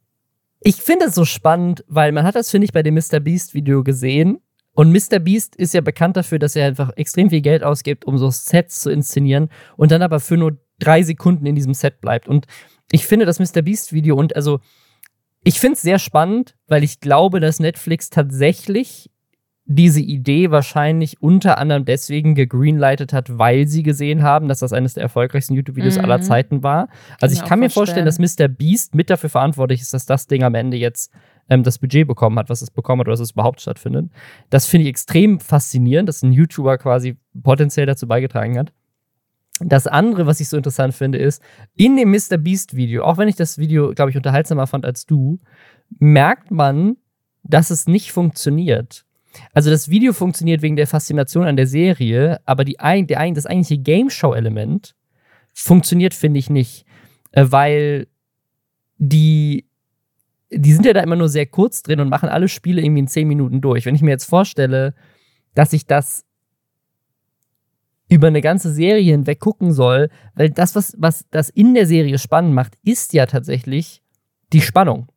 Speaker 1: Ich finde es so spannend, weil man hat das, finde ich, bei dem Mr. Beast Video gesehen. Und Mr. Beast ist ja bekannt dafür, dass er einfach extrem viel Geld ausgibt, um so Sets zu inszenieren und dann aber für nur drei Sekunden in diesem Set bleibt. Und ich finde das Mr. Beast-Video und also ich finde es sehr spannend, weil ich glaube, dass Netflix tatsächlich diese Idee wahrscheinlich unter anderem deswegen gegreenlightet hat, weil sie gesehen haben, dass das eines der erfolgreichsten YouTube-Videos mhm. aller Zeiten war. Also kann ich kann mir vorstellen, dass Mr. Beast mit dafür verantwortlich ist, dass das Ding am Ende jetzt ähm, das Budget bekommen hat, was es bekommen hat oder dass es überhaupt stattfindet. Das finde ich extrem faszinierend, dass ein YouTuber quasi potenziell dazu beigetragen hat. Das andere, was ich so interessant finde, ist, in dem Mr. Beast-Video, auch wenn ich das Video, glaube ich, unterhaltsamer fand als du, merkt man, dass es nicht funktioniert. Also das Video funktioniert wegen der Faszination an der Serie, aber die, der, das eigentliche Game Show-Element funktioniert, finde ich, nicht. Äh, weil die, die sind ja da immer nur sehr kurz drin und machen alle Spiele irgendwie in 10 Minuten durch. Wenn ich mir jetzt vorstelle, dass ich das über eine ganze Serie hinweg gucken soll, weil das, was, was das in der Serie spannend macht, ist ja tatsächlich die Spannung.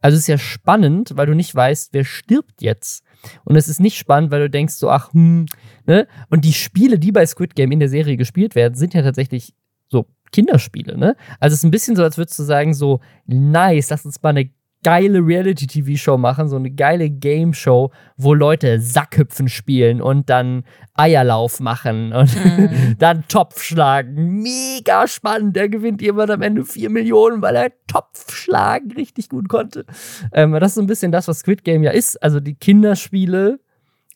Speaker 1: Also es ist ja spannend, weil du nicht weißt, wer stirbt jetzt. Und es ist nicht spannend, weil du denkst so, ach, hm, ne? Und die Spiele, die bei Squid Game in der Serie gespielt werden, sind ja tatsächlich so Kinderspiele, ne? Also es ist ein bisschen so, als würdest du sagen, so, nice, lass uns mal eine geile Reality-TV-Show machen, so eine geile Game-Show, wo Leute Sackhüpfen spielen und dann Eierlauf machen und mhm. dann Topf schlagen. Mega spannend. Der gewinnt jemand am Ende 4 Millionen, weil er Topf schlagen richtig gut konnte. Ähm, das ist so ein bisschen das, was Squid Game ja ist. Also die Kinderspiele,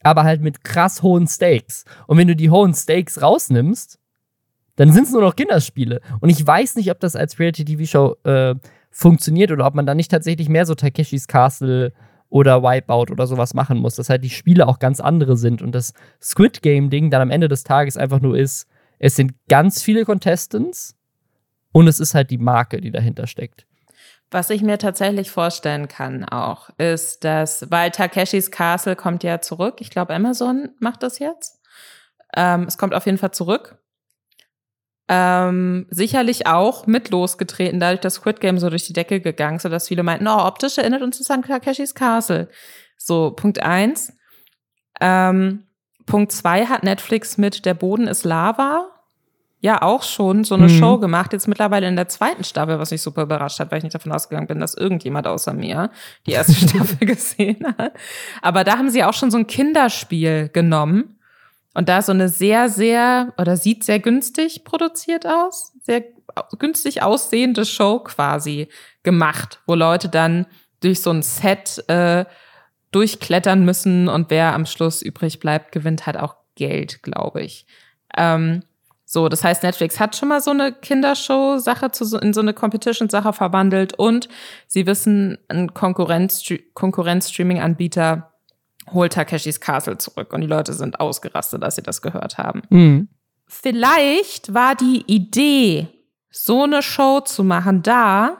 Speaker 1: aber halt mit krass hohen Stakes. Und wenn du die hohen Stakes rausnimmst, dann sind es nur noch Kinderspiele. Und ich weiß nicht, ob das als Reality-TV-Show äh, funktioniert oder ob man dann nicht tatsächlich mehr so Takeshis Castle oder Wipeout oder sowas machen muss, dass halt die Spiele auch ganz andere sind und das Squid Game Ding dann am Ende des Tages einfach nur ist, es sind ganz viele Contestants und es ist halt die Marke, die dahinter steckt.
Speaker 2: Was ich mir tatsächlich vorstellen kann auch, ist, dass, weil Takeshis Castle kommt ja zurück, ich glaube Amazon macht das jetzt. Ähm, es kommt auf jeden Fall zurück ähm, sicherlich auch mit losgetreten, dadurch, dass Squid Game so durch die Decke gegangen ist, sodass viele meinten, oh, optisch erinnert uns an Takeshis Castle. So, Punkt eins. Ähm, Punkt zwei hat Netflix mit Der Boden ist Lava ja auch schon so eine mhm. Show gemacht, jetzt mittlerweile in der zweiten Staffel, was mich super überrascht hat, weil ich nicht davon ausgegangen bin, dass irgendjemand außer mir die erste Staffel gesehen hat. Aber da haben sie auch schon so ein Kinderspiel genommen und da ist so eine sehr, sehr, oder sieht sehr günstig produziert aus, sehr günstig aussehende Show quasi gemacht, wo Leute dann durch so ein Set äh, durchklettern müssen und wer am Schluss übrig bleibt, gewinnt halt auch Geld, glaube ich. Ähm, so, das heißt, Netflix hat schon mal so eine Kindershow-Sache in so eine Competition-Sache verwandelt und sie wissen, ein Konkurrenz-Streaming-Anbieter holt Takeshis Castle zurück und die Leute sind ausgerastet, dass sie das gehört haben. Mhm. Vielleicht war die Idee, so eine Show zu machen, da,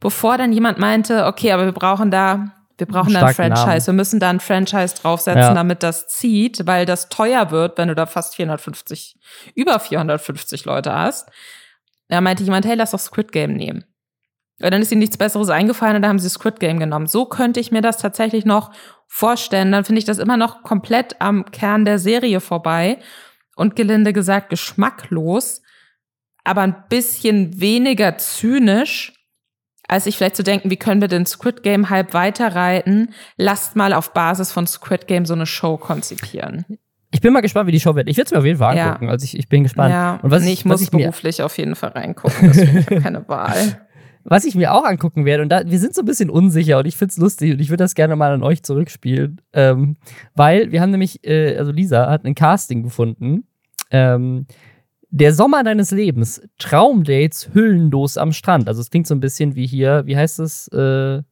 Speaker 2: bevor dann jemand meinte, okay, aber wir brauchen da, wir brauchen da ein Franchise, Namen. wir müssen da ein Franchise draufsetzen, ja. damit das zieht, weil das teuer wird, wenn du da fast 450, über 450 Leute hast. Da meinte jemand, hey, lass doch Squid Game nehmen. Und dann ist ihnen nichts Besseres eingefallen und da haben sie Squid Game genommen. So könnte ich mir das tatsächlich noch vorstellen. Dann finde ich das immer noch komplett am Kern der Serie vorbei und gelinde gesagt geschmacklos, aber ein bisschen weniger zynisch, als ich vielleicht zu denken, wie können wir den Squid Game Hype weiterreiten? Lasst mal auf Basis von Squid Game so eine Show konzipieren.
Speaker 1: Ich bin mal gespannt, wie die Show wird. Ich werde es mir auf jeden Fall angucken. Ja. Also ich, ich bin gespannt.
Speaker 2: Ja, und was nee, ich, ich muss ich beruflich auf jeden Fall reingucken. Deswegen ich habe keine Wahl.
Speaker 1: Was ich mir auch angucken werde, und da, wir sind so ein bisschen unsicher und ich finde es lustig und ich würde das gerne mal an euch zurückspielen, ähm, weil wir haben nämlich, äh, also Lisa hat ein Casting gefunden. Ähm, der Sommer deines Lebens, Traumdates hüllenlos am Strand. Also es klingt so ein bisschen wie hier, wie heißt es? Äh,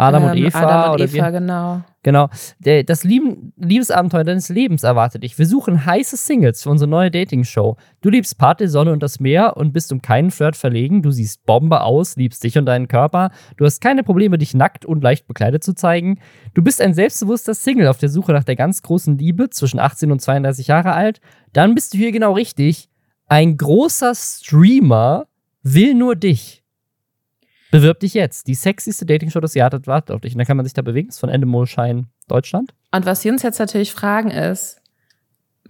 Speaker 1: Adam ähm, und Eva.
Speaker 2: Adam und
Speaker 1: oder
Speaker 2: Eva, wie? genau.
Speaker 1: Genau. Der, das Lieben, Liebesabenteuer deines Lebens erwartet dich. Wir suchen heiße Singles für unsere neue Dating-Show. Du liebst Party, Sonne und das Meer und bist um keinen Flirt verlegen. Du siehst Bombe aus, liebst dich und deinen Körper. Du hast keine Probleme, dich nackt und leicht bekleidet zu zeigen. Du bist ein selbstbewusster Single auf der Suche nach der ganz großen Liebe, zwischen 18 und 32 Jahre alt. Dann bist du hier genau richtig. Ein großer Streamer will nur dich. Bewirb dich jetzt. Die sexyste Dating-Show des Jahres wartet auf dich. Und dann kann man sich da bewegen. Das ist von Endemol Schein Deutschland.
Speaker 2: Und was wir uns jetzt natürlich fragen ist,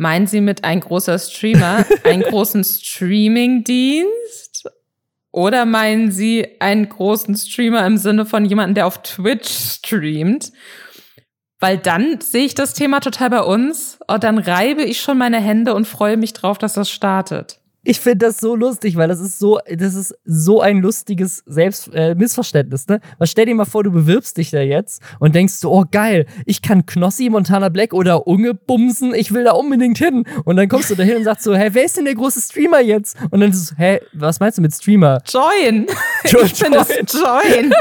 Speaker 2: Meinen Sie mit ein großer Streamer einen großen Streaming-Dienst? Oder meinen Sie einen großen Streamer im Sinne von jemandem, der auf Twitch streamt? Weil dann sehe ich das Thema total bei uns und dann reibe ich schon meine Hände und freue mich drauf, dass das startet.
Speaker 1: Ich finde das so lustig, weil das ist so, das ist so ein lustiges Selbst äh, Missverständnis, ne? Was stell dir mal vor, du bewirbst dich da jetzt und denkst so, oh geil, ich kann Knossi, Montana Black oder Unge bumsen, ich will da unbedingt hin. Und dann kommst du da hin und sagst so, hä, wer ist denn der große Streamer jetzt? Und dann ist so, hä, was meinst du mit Streamer?
Speaker 2: Join. Jo ich bin das Join.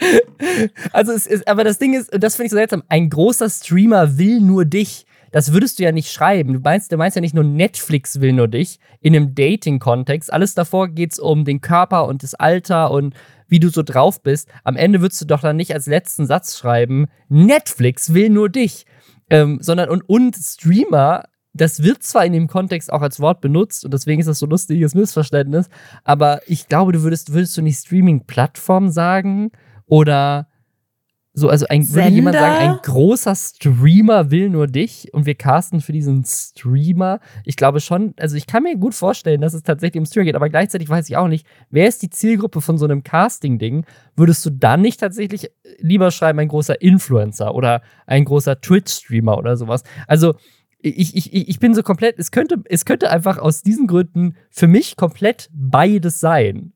Speaker 1: also es ist, aber das Ding ist, das finde ich so seltsam, ein großer Streamer will nur dich das würdest du ja nicht schreiben. Du meinst, du meinst ja nicht nur Netflix will nur dich in einem Dating-Kontext. Alles davor geht es um den Körper und das Alter und wie du so drauf bist. Am Ende würdest du doch dann nicht als letzten Satz schreiben, Netflix will nur dich. Ähm, sondern und, und Streamer, das wird zwar in dem Kontext auch als Wort benutzt und deswegen ist das so ein lustiges Missverständnis, aber ich glaube, du würdest, würdest du nicht Streaming-Plattform sagen oder so, also ein, würde jemand sagen, ein großer Streamer will nur dich und wir casten für diesen Streamer. Ich glaube schon, also ich kann mir gut vorstellen, dass es tatsächlich um Streamer geht, aber gleichzeitig weiß ich auch nicht, wer ist die Zielgruppe von so einem Casting-Ding? Würdest du dann nicht tatsächlich lieber schreiben, ein großer Influencer oder ein großer Twitch-Streamer oder sowas? Also, ich, ich, ich bin so komplett, es könnte, es könnte einfach aus diesen Gründen für mich komplett beides sein.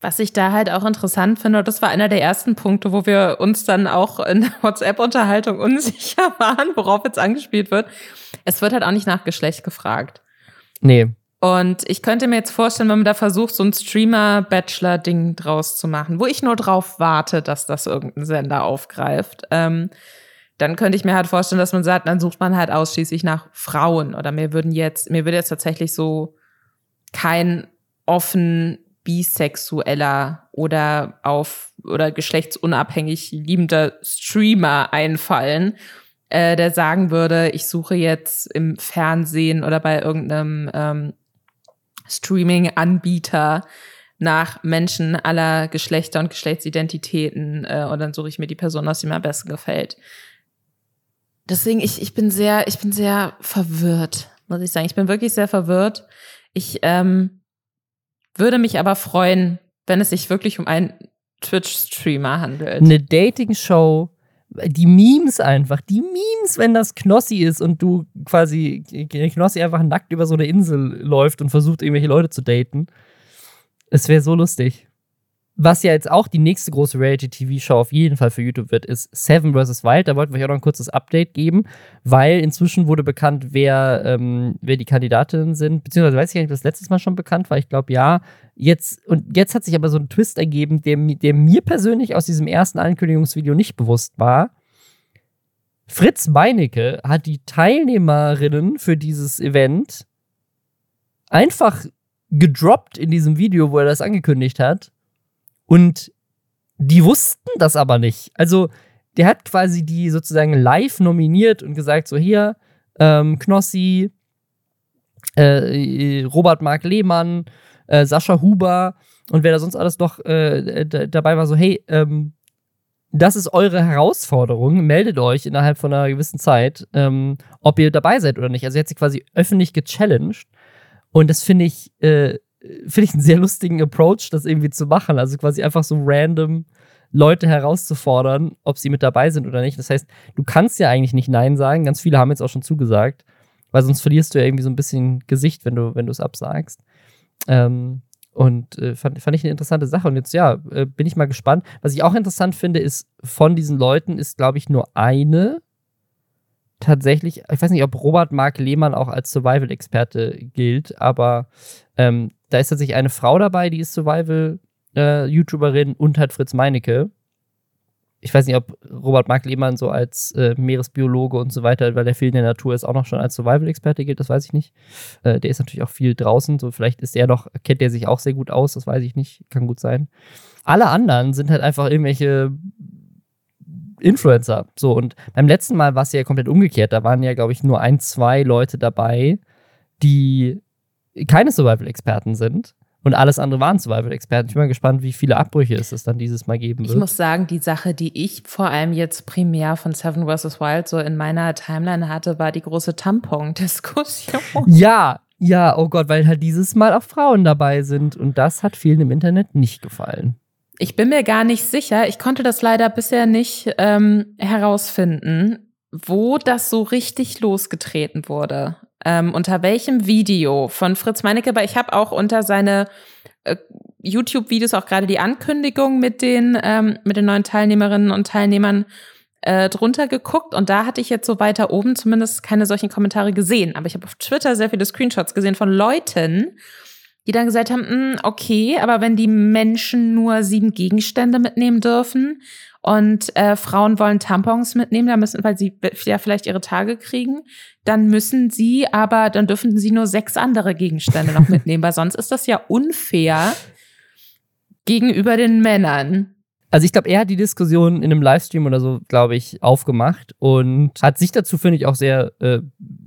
Speaker 2: Was ich da halt auch interessant finde, das war einer der ersten Punkte, wo wir uns dann auch in der WhatsApp-Unterhaltung unsicher waren, worauf jetzt angespielt wird. Es wird halt auch nicht nach Geschlecht gefragt.
Speaker 1: Nee.
Speaker 2: Und ich könnte mir jetzt vorstellen, wenn man da versucht, so ein Streamer-Bachelor-Ding draus zu machen, wo ich nur drauf warte, dass das irgendein Sender aufgreift, ähm, dann könnte ich mir halt vorstellen, dass man sagt, dann sucht man halt ausschließlich nach Frauen. Oder mir würden jetzt, mir würde jetzt tatsächlich so kein offen bisexueller oder auf oder geschlechtsunabhängig liebender Streamer einfallen, äh, der sagen würde, ich suche jetzt im Fernsehen oder bei irgendeinem ähm, Streaming-Anbieter nach Menschen aller Geschlechter und Geschlechtsidentitäten äh, und dann suche ich mir die Person aus, die mir am besten gefällt. Deswegen, ich, ich bin sehr, ich bin sehr verwirrt, muss ich sagen. Ich bin wirklich sehr verwirrt. Ich ähm, würde mich aber freuen, wenn es sich wirklich um einen Twitch-Streamer handelt.
Speaker 1: Eine Dating-Show, die Memes einfach, die Memes, wenn das Knossi ist und du quasi Knossi einfach nackt über so eine Insel läuft und versucht, irgendwelche Leute zu daten. Es wäre so lustig. Was ja jetzt auch die nächste große Reality-TV-Show auf jeden Fall für YouTube wird, ist Seven vs. Wild. Da wollten wir euch auch noch ein kurzes Update geben, weil inzwischen wurde bekannt, wer, ähm, wer die Kandidatinnen sind. Beziehungsweise weiß ich nicht, ob das letztes Mal schon bekannt war. Ich glaube ja. Jetzt, und jetzt hat sich aber so ein Twist ergeben, der, der mir persönlich aus diesem ersten Ankündigungsvideo nicht bewusst war. Fritz Meinecke hat die Teilnehmerinnen für dieses Event einfach gedroppt in diesem Video, wo er das angekündigt hat und die wussten das aber nicht. Also, der hat quasi die sozusagen live nominiert und gesagt: so hier, ähm, Knossi, äh, Robert Mark Lehmann, äh, Sascha Huber und wer da sonst alles noch äh, dabei war, so, hey, ähm, das ist eure Herausforderung. Meldet euch innerhalb von einer gewissen Zeit, ähm, ob ihr dabei seid oder nicht. Also er hat sich quasi öffentlich gechallenged. Und das finde ich äh, finde ich einen sehr lustigen Approach, das irgendwie zu machen. Also quasi einfach so random Leute herauszufordern, ob sie mit dabei sind oder nicht. Das heißt, du kannst ja eigentlich nicht Nein sagen. Ganz viele haben jetzt auch schon zugesagt, weil sonst verlierst du ja irgendwie so ein bisschen Gesicht, wenn du, wenn du es absagst. Ähm, und äh, fand, fand ich eine interessante Sache. Und jetzt, ja, äh, bin ich mal gespannt. Was ich auch interessant finde, ist, von diesen Leuten ist, glaube ich, nur eine tatsächlich, ich weiß nicht, ob Robert Mark Lehmann auch als Survival-Experte gilt, aber ähm, da ist tatsächlich eine Frau dabei, die ist Survival-YouTuberin äh, und halt Fritz Meinecke. Ich weiß nicht, ob Robert Mark Lehmann so als äh, Meeresbiologe und so weiter, weil der viel in der Natur ist, auch noch schon als Survival-Experte gilt, das weiß ich nicht. Äh, der ist natürlich auch viel draußen, so vielleicht ist er noch, kennt der sich auch sehr gut aus, das weiß ich nicht, kann gut sein. Alle anderen sind halt einfach irgendwelche Influencer. So, und beim letzten Mal war es ja komplett umgekehrt. Da waren ja, glaube ich, nur ein, zwei Leute dabei, die keine Survival-Experten sind. und alles andere waren Survival-Experten. Ich bin mal gespannt, wie viele Abbrüche es es dann dieses Mal geben wird.
Speaker 2: Ich muss sagen, die Sache, die ich vor allem jetzt primär von Seven vs. Wild so in meiner Timeline hatte, war die große Tampon-Diskussion.
Speaker 1: Ja, ja, oh Gott, weil halt dieses Mal auch Frauen dabei sind und das hat vielen im Internet nicht gefallen.
Speaker 2: Ich bin mir gar nicht sicher. Ich konnte das leider bisher nicht ähm, herausfinden, wo das so richtig losgetreten wurde. Ähm, unter welchem Video von Fritz Meinecke, weil ich habe auch unter seine äh, YouTube-Videos auch gerade die Ankündigung mit den, ähm, mit den neuen Teilnehmerinnen und Teilnehmern äh, drunter geguckt und da hatte ich jetzt so weiter oben zumindest keine solchen Kommentare gesehen. Aber ich habe auf Twitter sehr viele Screenshots gesehen von Leuten, die dann gesagt haben, hm, okay, aber wenn die Menschen nur sieben Gegenstände mitnehmen dürfen und äh, Frauen wollen Tampons mitnehmen, dann müssen, weil sie ja vielleicht ihre Tage kriegen, dann müssen sie aber, dann dürfen sie nur sechs andere Gegenstände noch mitnehmen, weil sonst ist das ja unfair gegenüber den Männern.
Speaker 1: Also ich glaube, er hat die Diskussion in einem Livestream oder so, glaube ich, aufgemacht und hat sich dazu, finde ich, auch sehr, äh,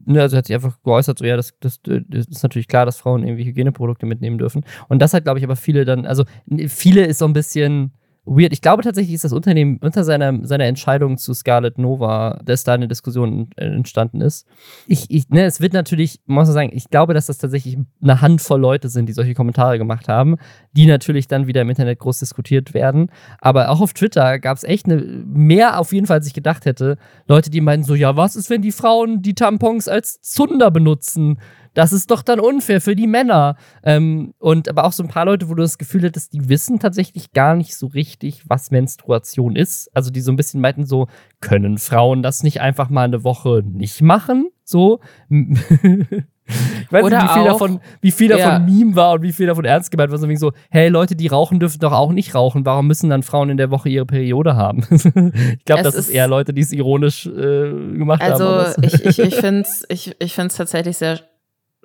Speaker 1: ne, also hat sich einfach geäußert, so ja, das, das, das, ist natürlich klar, dass Frauen irgendwie Hygieneprodukte mitnehmen dürfen. Und das hat, glaube ich, aber viele dann, also viele ist so ein bisschen, weird. Ich glaube tatsächlich ist das Unternehmen unter seiner, seiner Entscheidung zu Scarlet Nova, dass da eine Diskussion entstanden ist. Ich, ich, ne, es wird natürlich, muss man sagen, ich glaube, dass das tatsächlich eine Handvoll Leute sind, die solche Kommentare gemacht haben, die natürlich dann wieder im Internet groß diskutiert werden. Aber auch auf Twitter gab es echt eine, mehr auf jeden Fall, als ich gedacht hätte, Leute, die meinen so, ja, was ist, wenn die Frauen die Tampons als Zunder benutzen? Das ist doch dann unfair für die Männer. Ähm, und aber auch so ein paar Leute, wo du das Gefühl hattest, die wissen tatsächlich gar nicht so richtig, was Menstruation ist. Also die so ein bisschen meinten so, können Frauen das nicht einfach mal eine Woche nicht machen? So. Ich weiß
Speaker 2: Oder
Speaker 1: nicht, wie viel,
Speaker 2: auch,
Speaker 1: davon, wie viel davon
Speaker 2: ja.
Speaker 1: Meme war und wie viel davon ernst gemeint war. So so, hey, Leute, die rauchen, dürfen doch auch nicht rauchen. Warum müssen dann Frauen in der Woche ihre Periode haben? ich glaube, das
Speaker 2: ist
Speaker 1: eher Leute, die es ironisch äh, gemacht haben.
Speaker 2: Also
Speaker 1: aber es-
Speaker 2: ich, ich, ich finde es ich, ich find's tatsächlich sehr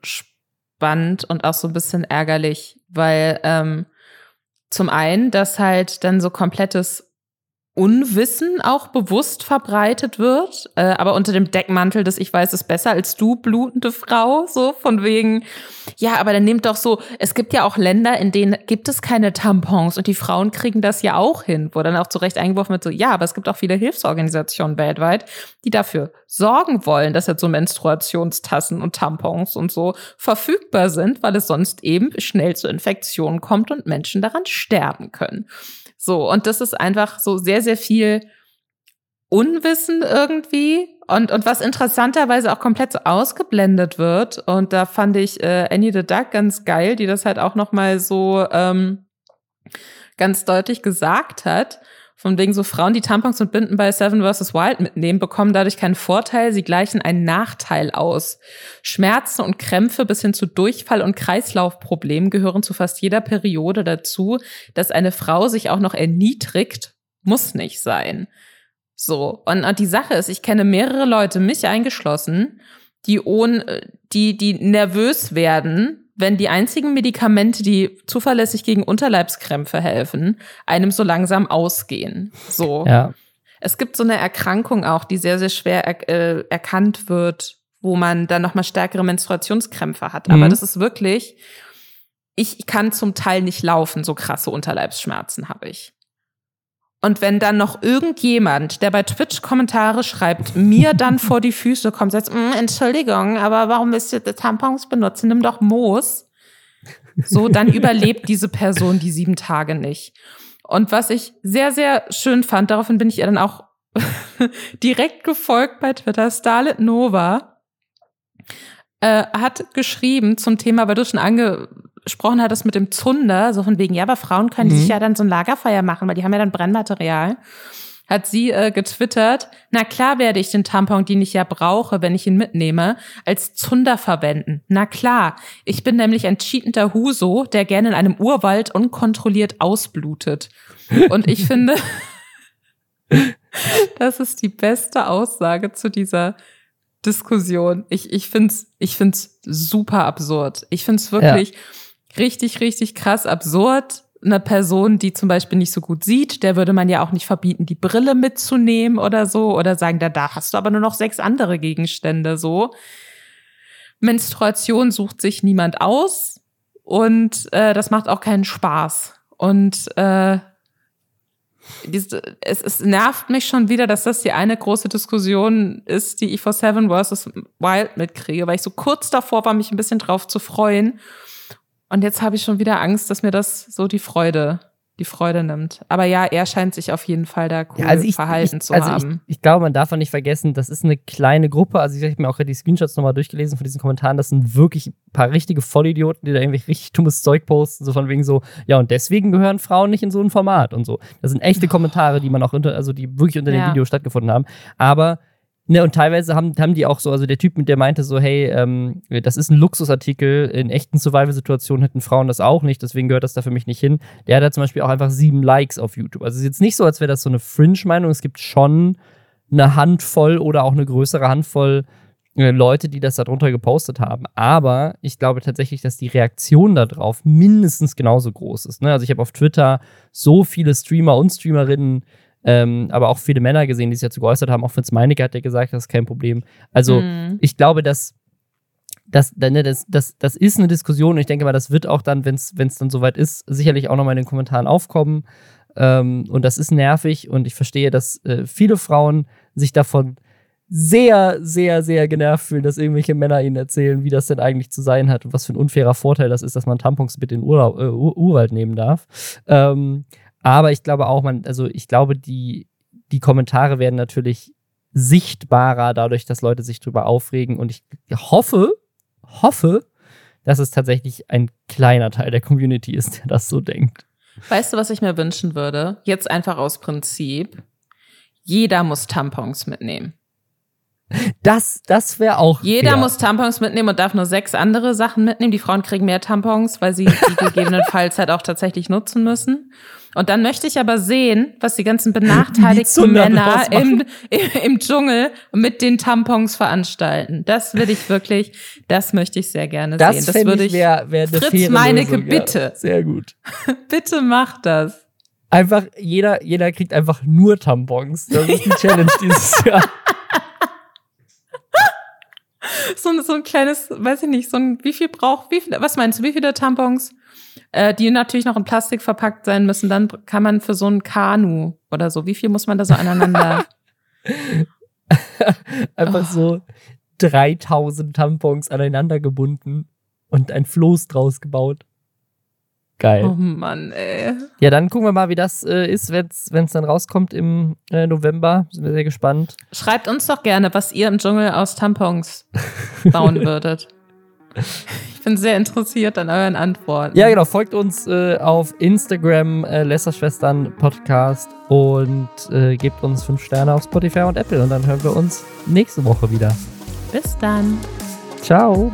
Speaker 2: spannend und auch so ein bisschen ärgerlich, weil ähm, zum einen, dass halt dann so komplettes Unwissen auch bewusst verbreitet wird, äh, aber unter dem Deckmantel des Ich weiß es besser als du, blutende Frau, so von wegen, ja, aber dann nehmt doch so, es gibt ja auch Länder, in denen gibt es keine Tampons und die Frauen kriegen das ja auch hin, wo dann auch zu Recht eingeworfen wird, so, ja, aber es gibt auch viele Hilfsorganisationen weltweit, die dafür sorgen wollen, dass jetzt so Menstruationstassen und Tampons und so verfügbar sind, weil es sonst eben schnell zu Infektionen kommt und Menschen daran sterben können. So, und das ist einfach so sehr, sehr viel Unwissen irgendwie und, und was interessanterweise auch komplett so ausgeblendet wird. Und da fand ich äh, Annie the Duck ganz geil, die das halt auch noch mal so ähm, ganz deutlich gesagt hat. Von wegen so Frauen, die Tampons und Binden bei Seven vs. Wild mitnehmen, bekommen dadurch keinen Vorteil, sie gleichen einen Nachteil aus. Schmerzen und Krämpfe bis hin zu Durchfall und Kreislaufproblemen gehören zu fast jeder Periode dazu. Dass eine Frau sich auch noch erniedrigt, muss nicht sein. So, und, und die Sache ist, ich kenne mehrere Leute, mich eingeschlossen, die, ohne, die, die nervös werden, wenn die einzigen Medikamente, die zuverlässig gegen Unterleibskrämpfe helfen, einem so langsam ausgehen. So.
Speaker 1: ja.
Speaker 2: Es gibt so eine Erkrankung auch, die sehr, sehr schwer er, äh, erkannt wird, wo man dann nochmal stärkere Menstruationskrämpfe hat. Aber
Speaker 1: Mhm.
Speaker 2: das ist wirklich, ich kann zum Teil nicht laufen, so krasse Unterleibsschmerzen habe ich. Und wenn dann noch irgendjemand, der bei Twitch Kommentare schreibt, mir dann vor die Füße kommt, sagt, "Mm, Entschuldigung, aber warum willst du Tampons benutzen? Nimm doch Moos. So, dann überlebt diese Person die sieben Tage nicht. Und was ich sehr, sehr schön fand, daraufhin bin ich ihr dann auch direkt gefolgt bei Twitter, Starlet Nova, äh, hat geschrieben zum Thema, weil du schon angesprochen hattest mit dem Zunder, so von wegen, ja, aber Frauen können
Speaker 1: Mhm.
Speaker 2: sich ja dann so ein Lagerfeuer machen, weil die haben ja dann Brennmaterial. Hat sie äh, getwittert, na klar werde ich den Tampon, den ich ja brauche, wenn ich ihn mitnehme, als Zunder verwenden. Na klar, ich bin nämlich ein cheatender Huso, der gerne in einem Urwald unkontrolliert ausblutet. Und ich finde, das ist die beste Aussage zu dieser Diskussion. Ich, ich finde es ich find's super absurd. Ich finde es wirklich richtig, richtig krass absurd. Eine Person, die zum Beispiel nicht so gut sieht, der würde man ja auch nicht verbieten, die Brille mitzunehmen oder so. Oder sagen, da, da hast du aber nur noch sechs andere Gegenstände so. Menstruation sucht sich niemand aus. und äh, das macht auch keinen Spaß. Und äh, es, es nervt mich schon wieder, dass das die eine große Diskussion ist, die ich vor Seven vs. Wild mitkriege, weil ich so kurz davor war, mich ein bisschen drauf zu freuen. Und jetzt habe ich schon wieder Angst, dass mir das so die Freude die Freude nimmt. Aber ja, er scheint sich auf jeden Fall da cool ja, also ich, verhalten
Speaker 1: ich,
Speaker 2: zu
Speaker 1: also
Speaker 2: haben.
Speaker 1: Ich, ich, glaube, man darf auch nicht vergessen, das ist eine kleine Gruppe. Also ich habe mir auch die Screenshots nochmal durchgelesen von diesen Kommentaren. Das sind wirklich ein paar richtige Vollidioten, die da irgendwie richtig dummes Zeug posten. So von wegen so, ja, und deswegen gehören Frauen nicht in so ein Format und so. Das sind echte Kommentare, die man auch unter, also die wirklich unter ja. dem Video stattgefunden haben. Aber Ne, und teilweise haben, haben die auch so, also der Typ, mit der meinte so, hey, ähm, das ist ein Luxusartikel, in echten Survival-Situationen hätten Frauen das auch nicht, deswegen gehört das da für mich nicht hin. Der hat da zum Beispiel auch einfach sieben Likes auf YouTube. Also es ist jetzt nicht so, als wäre das so eine Fringe-Meinung, es gibt schon eine Handvoll oder auch eine größere Handvoll äh, Leute, die das darunter gepostet haben. Aber ich glaube tatsächlich, dass die Reaktion darauf mindestens genauso groß ist. Ne? Also ich habe auf Twitter so viele Streamer und Streamerinnen ähm, aber auch viele Männer gesehen, die sich dazu geäußert haben. Auch Fritz Meinecke hat ja gesagt, das ist kein Problem. Also mhm. ich glaube, dass das, ne, das, das, das ist eine Diskussion und ich denke mal, das wird auch dann, wenn es dann soweit ist, sicherlich auch nochmal in den Kommentaren aufkommen. Ähm, und das ist nervig und ich verstehe, dass äh, viele Frauen sich davon sehr, sehr, sehr genervt fühlen, dass irgendwelche Männer ihnen erzählen, wie das denn eigentlich zu sein hat und was für ein unfairer Vorteil das ist, dass man Tampons mit in den Urlaub, äh, Urwald nehmen darf. Ähm, aber ich glaube auch, man, also ich glaube, die, die Kommentare werden natürlich sichtbarer dadurch, dass Leute sich drüber aufregen. Und ich hoffe, hoffe, dass es tatsächlich ein kleiner Teil der Community ist, der das so denkt.
Speaker 2: Weißt du, was ich mir wünschen würde? Jetzt einfach aus Prinzip. Jeder muss Tampons mitnehmen.
Speaker 1: Das, das wäre auch.
Speaker 2: Jeder fair. muss Tampons mitnehmen und darf nur sechs andere Sachen mitnehmen. Die Frauen kriegen mehr Tampons, weil sie die gegebenenfalls halt auch tatsächlich nutzen müssen. Und dann möchte ich aber sehen, was die ganzen benachteiligten Männer im, im Dschungel mit den Tampons veranstalten. Das will ich wirklich, das möchte ich sehr gerne
Speaker 1: das
Speaker 2: sehen.
Speaker 1: Das würde ich, wär, wär
Speaker 2: Fritz Meinecke, Lösung, bitte. Ja,
Speaker 1: sehr gut.
Speaker 2: bitte mach das.
Speaker 1: Einfach, jeder, jeder kriegt einfach nur Tampons. Das ist die Challenge dieses Jahr.
Speaker 2: So, so ein kleines, weiß ich nicht, so ein, wie viel braucht, wie viel, was meinst du, wie viele Tampons? Äh, die natürlich noch in Plastik verpackt sein müssen, dann kann man für so ein Kanu oder so, wie viel muss man da so aneinander?
Speaker 1: Einfach oh. so 3000 Tampons aneinander gebunden und ein Floß draus gebaut. Geil.
Speaker 2: Oh Mann, ey.
Speaker 1: Ja, dann gucken wir mal, wie das äh, ist, wenn es dann rauskommt im äh, November. Sind wir sehr gespannt.
Speaker 2: Schreibt uns doch gerne, was ihr im Dschungel aus Tampons bauen würdet. Ich bin sehr interessiert an euren Antworten.
Speaker 1: Ja, genau. Folgt uns äh, auf Instagram, äh, Lästerschwestern Podcast und äh, gebt uns fünf Sterne auf Spotify und Apple. Und dann hören wir uns nächste Woche wieder.
Speaker 2: Bis dann.
Speaker 1: Ciao.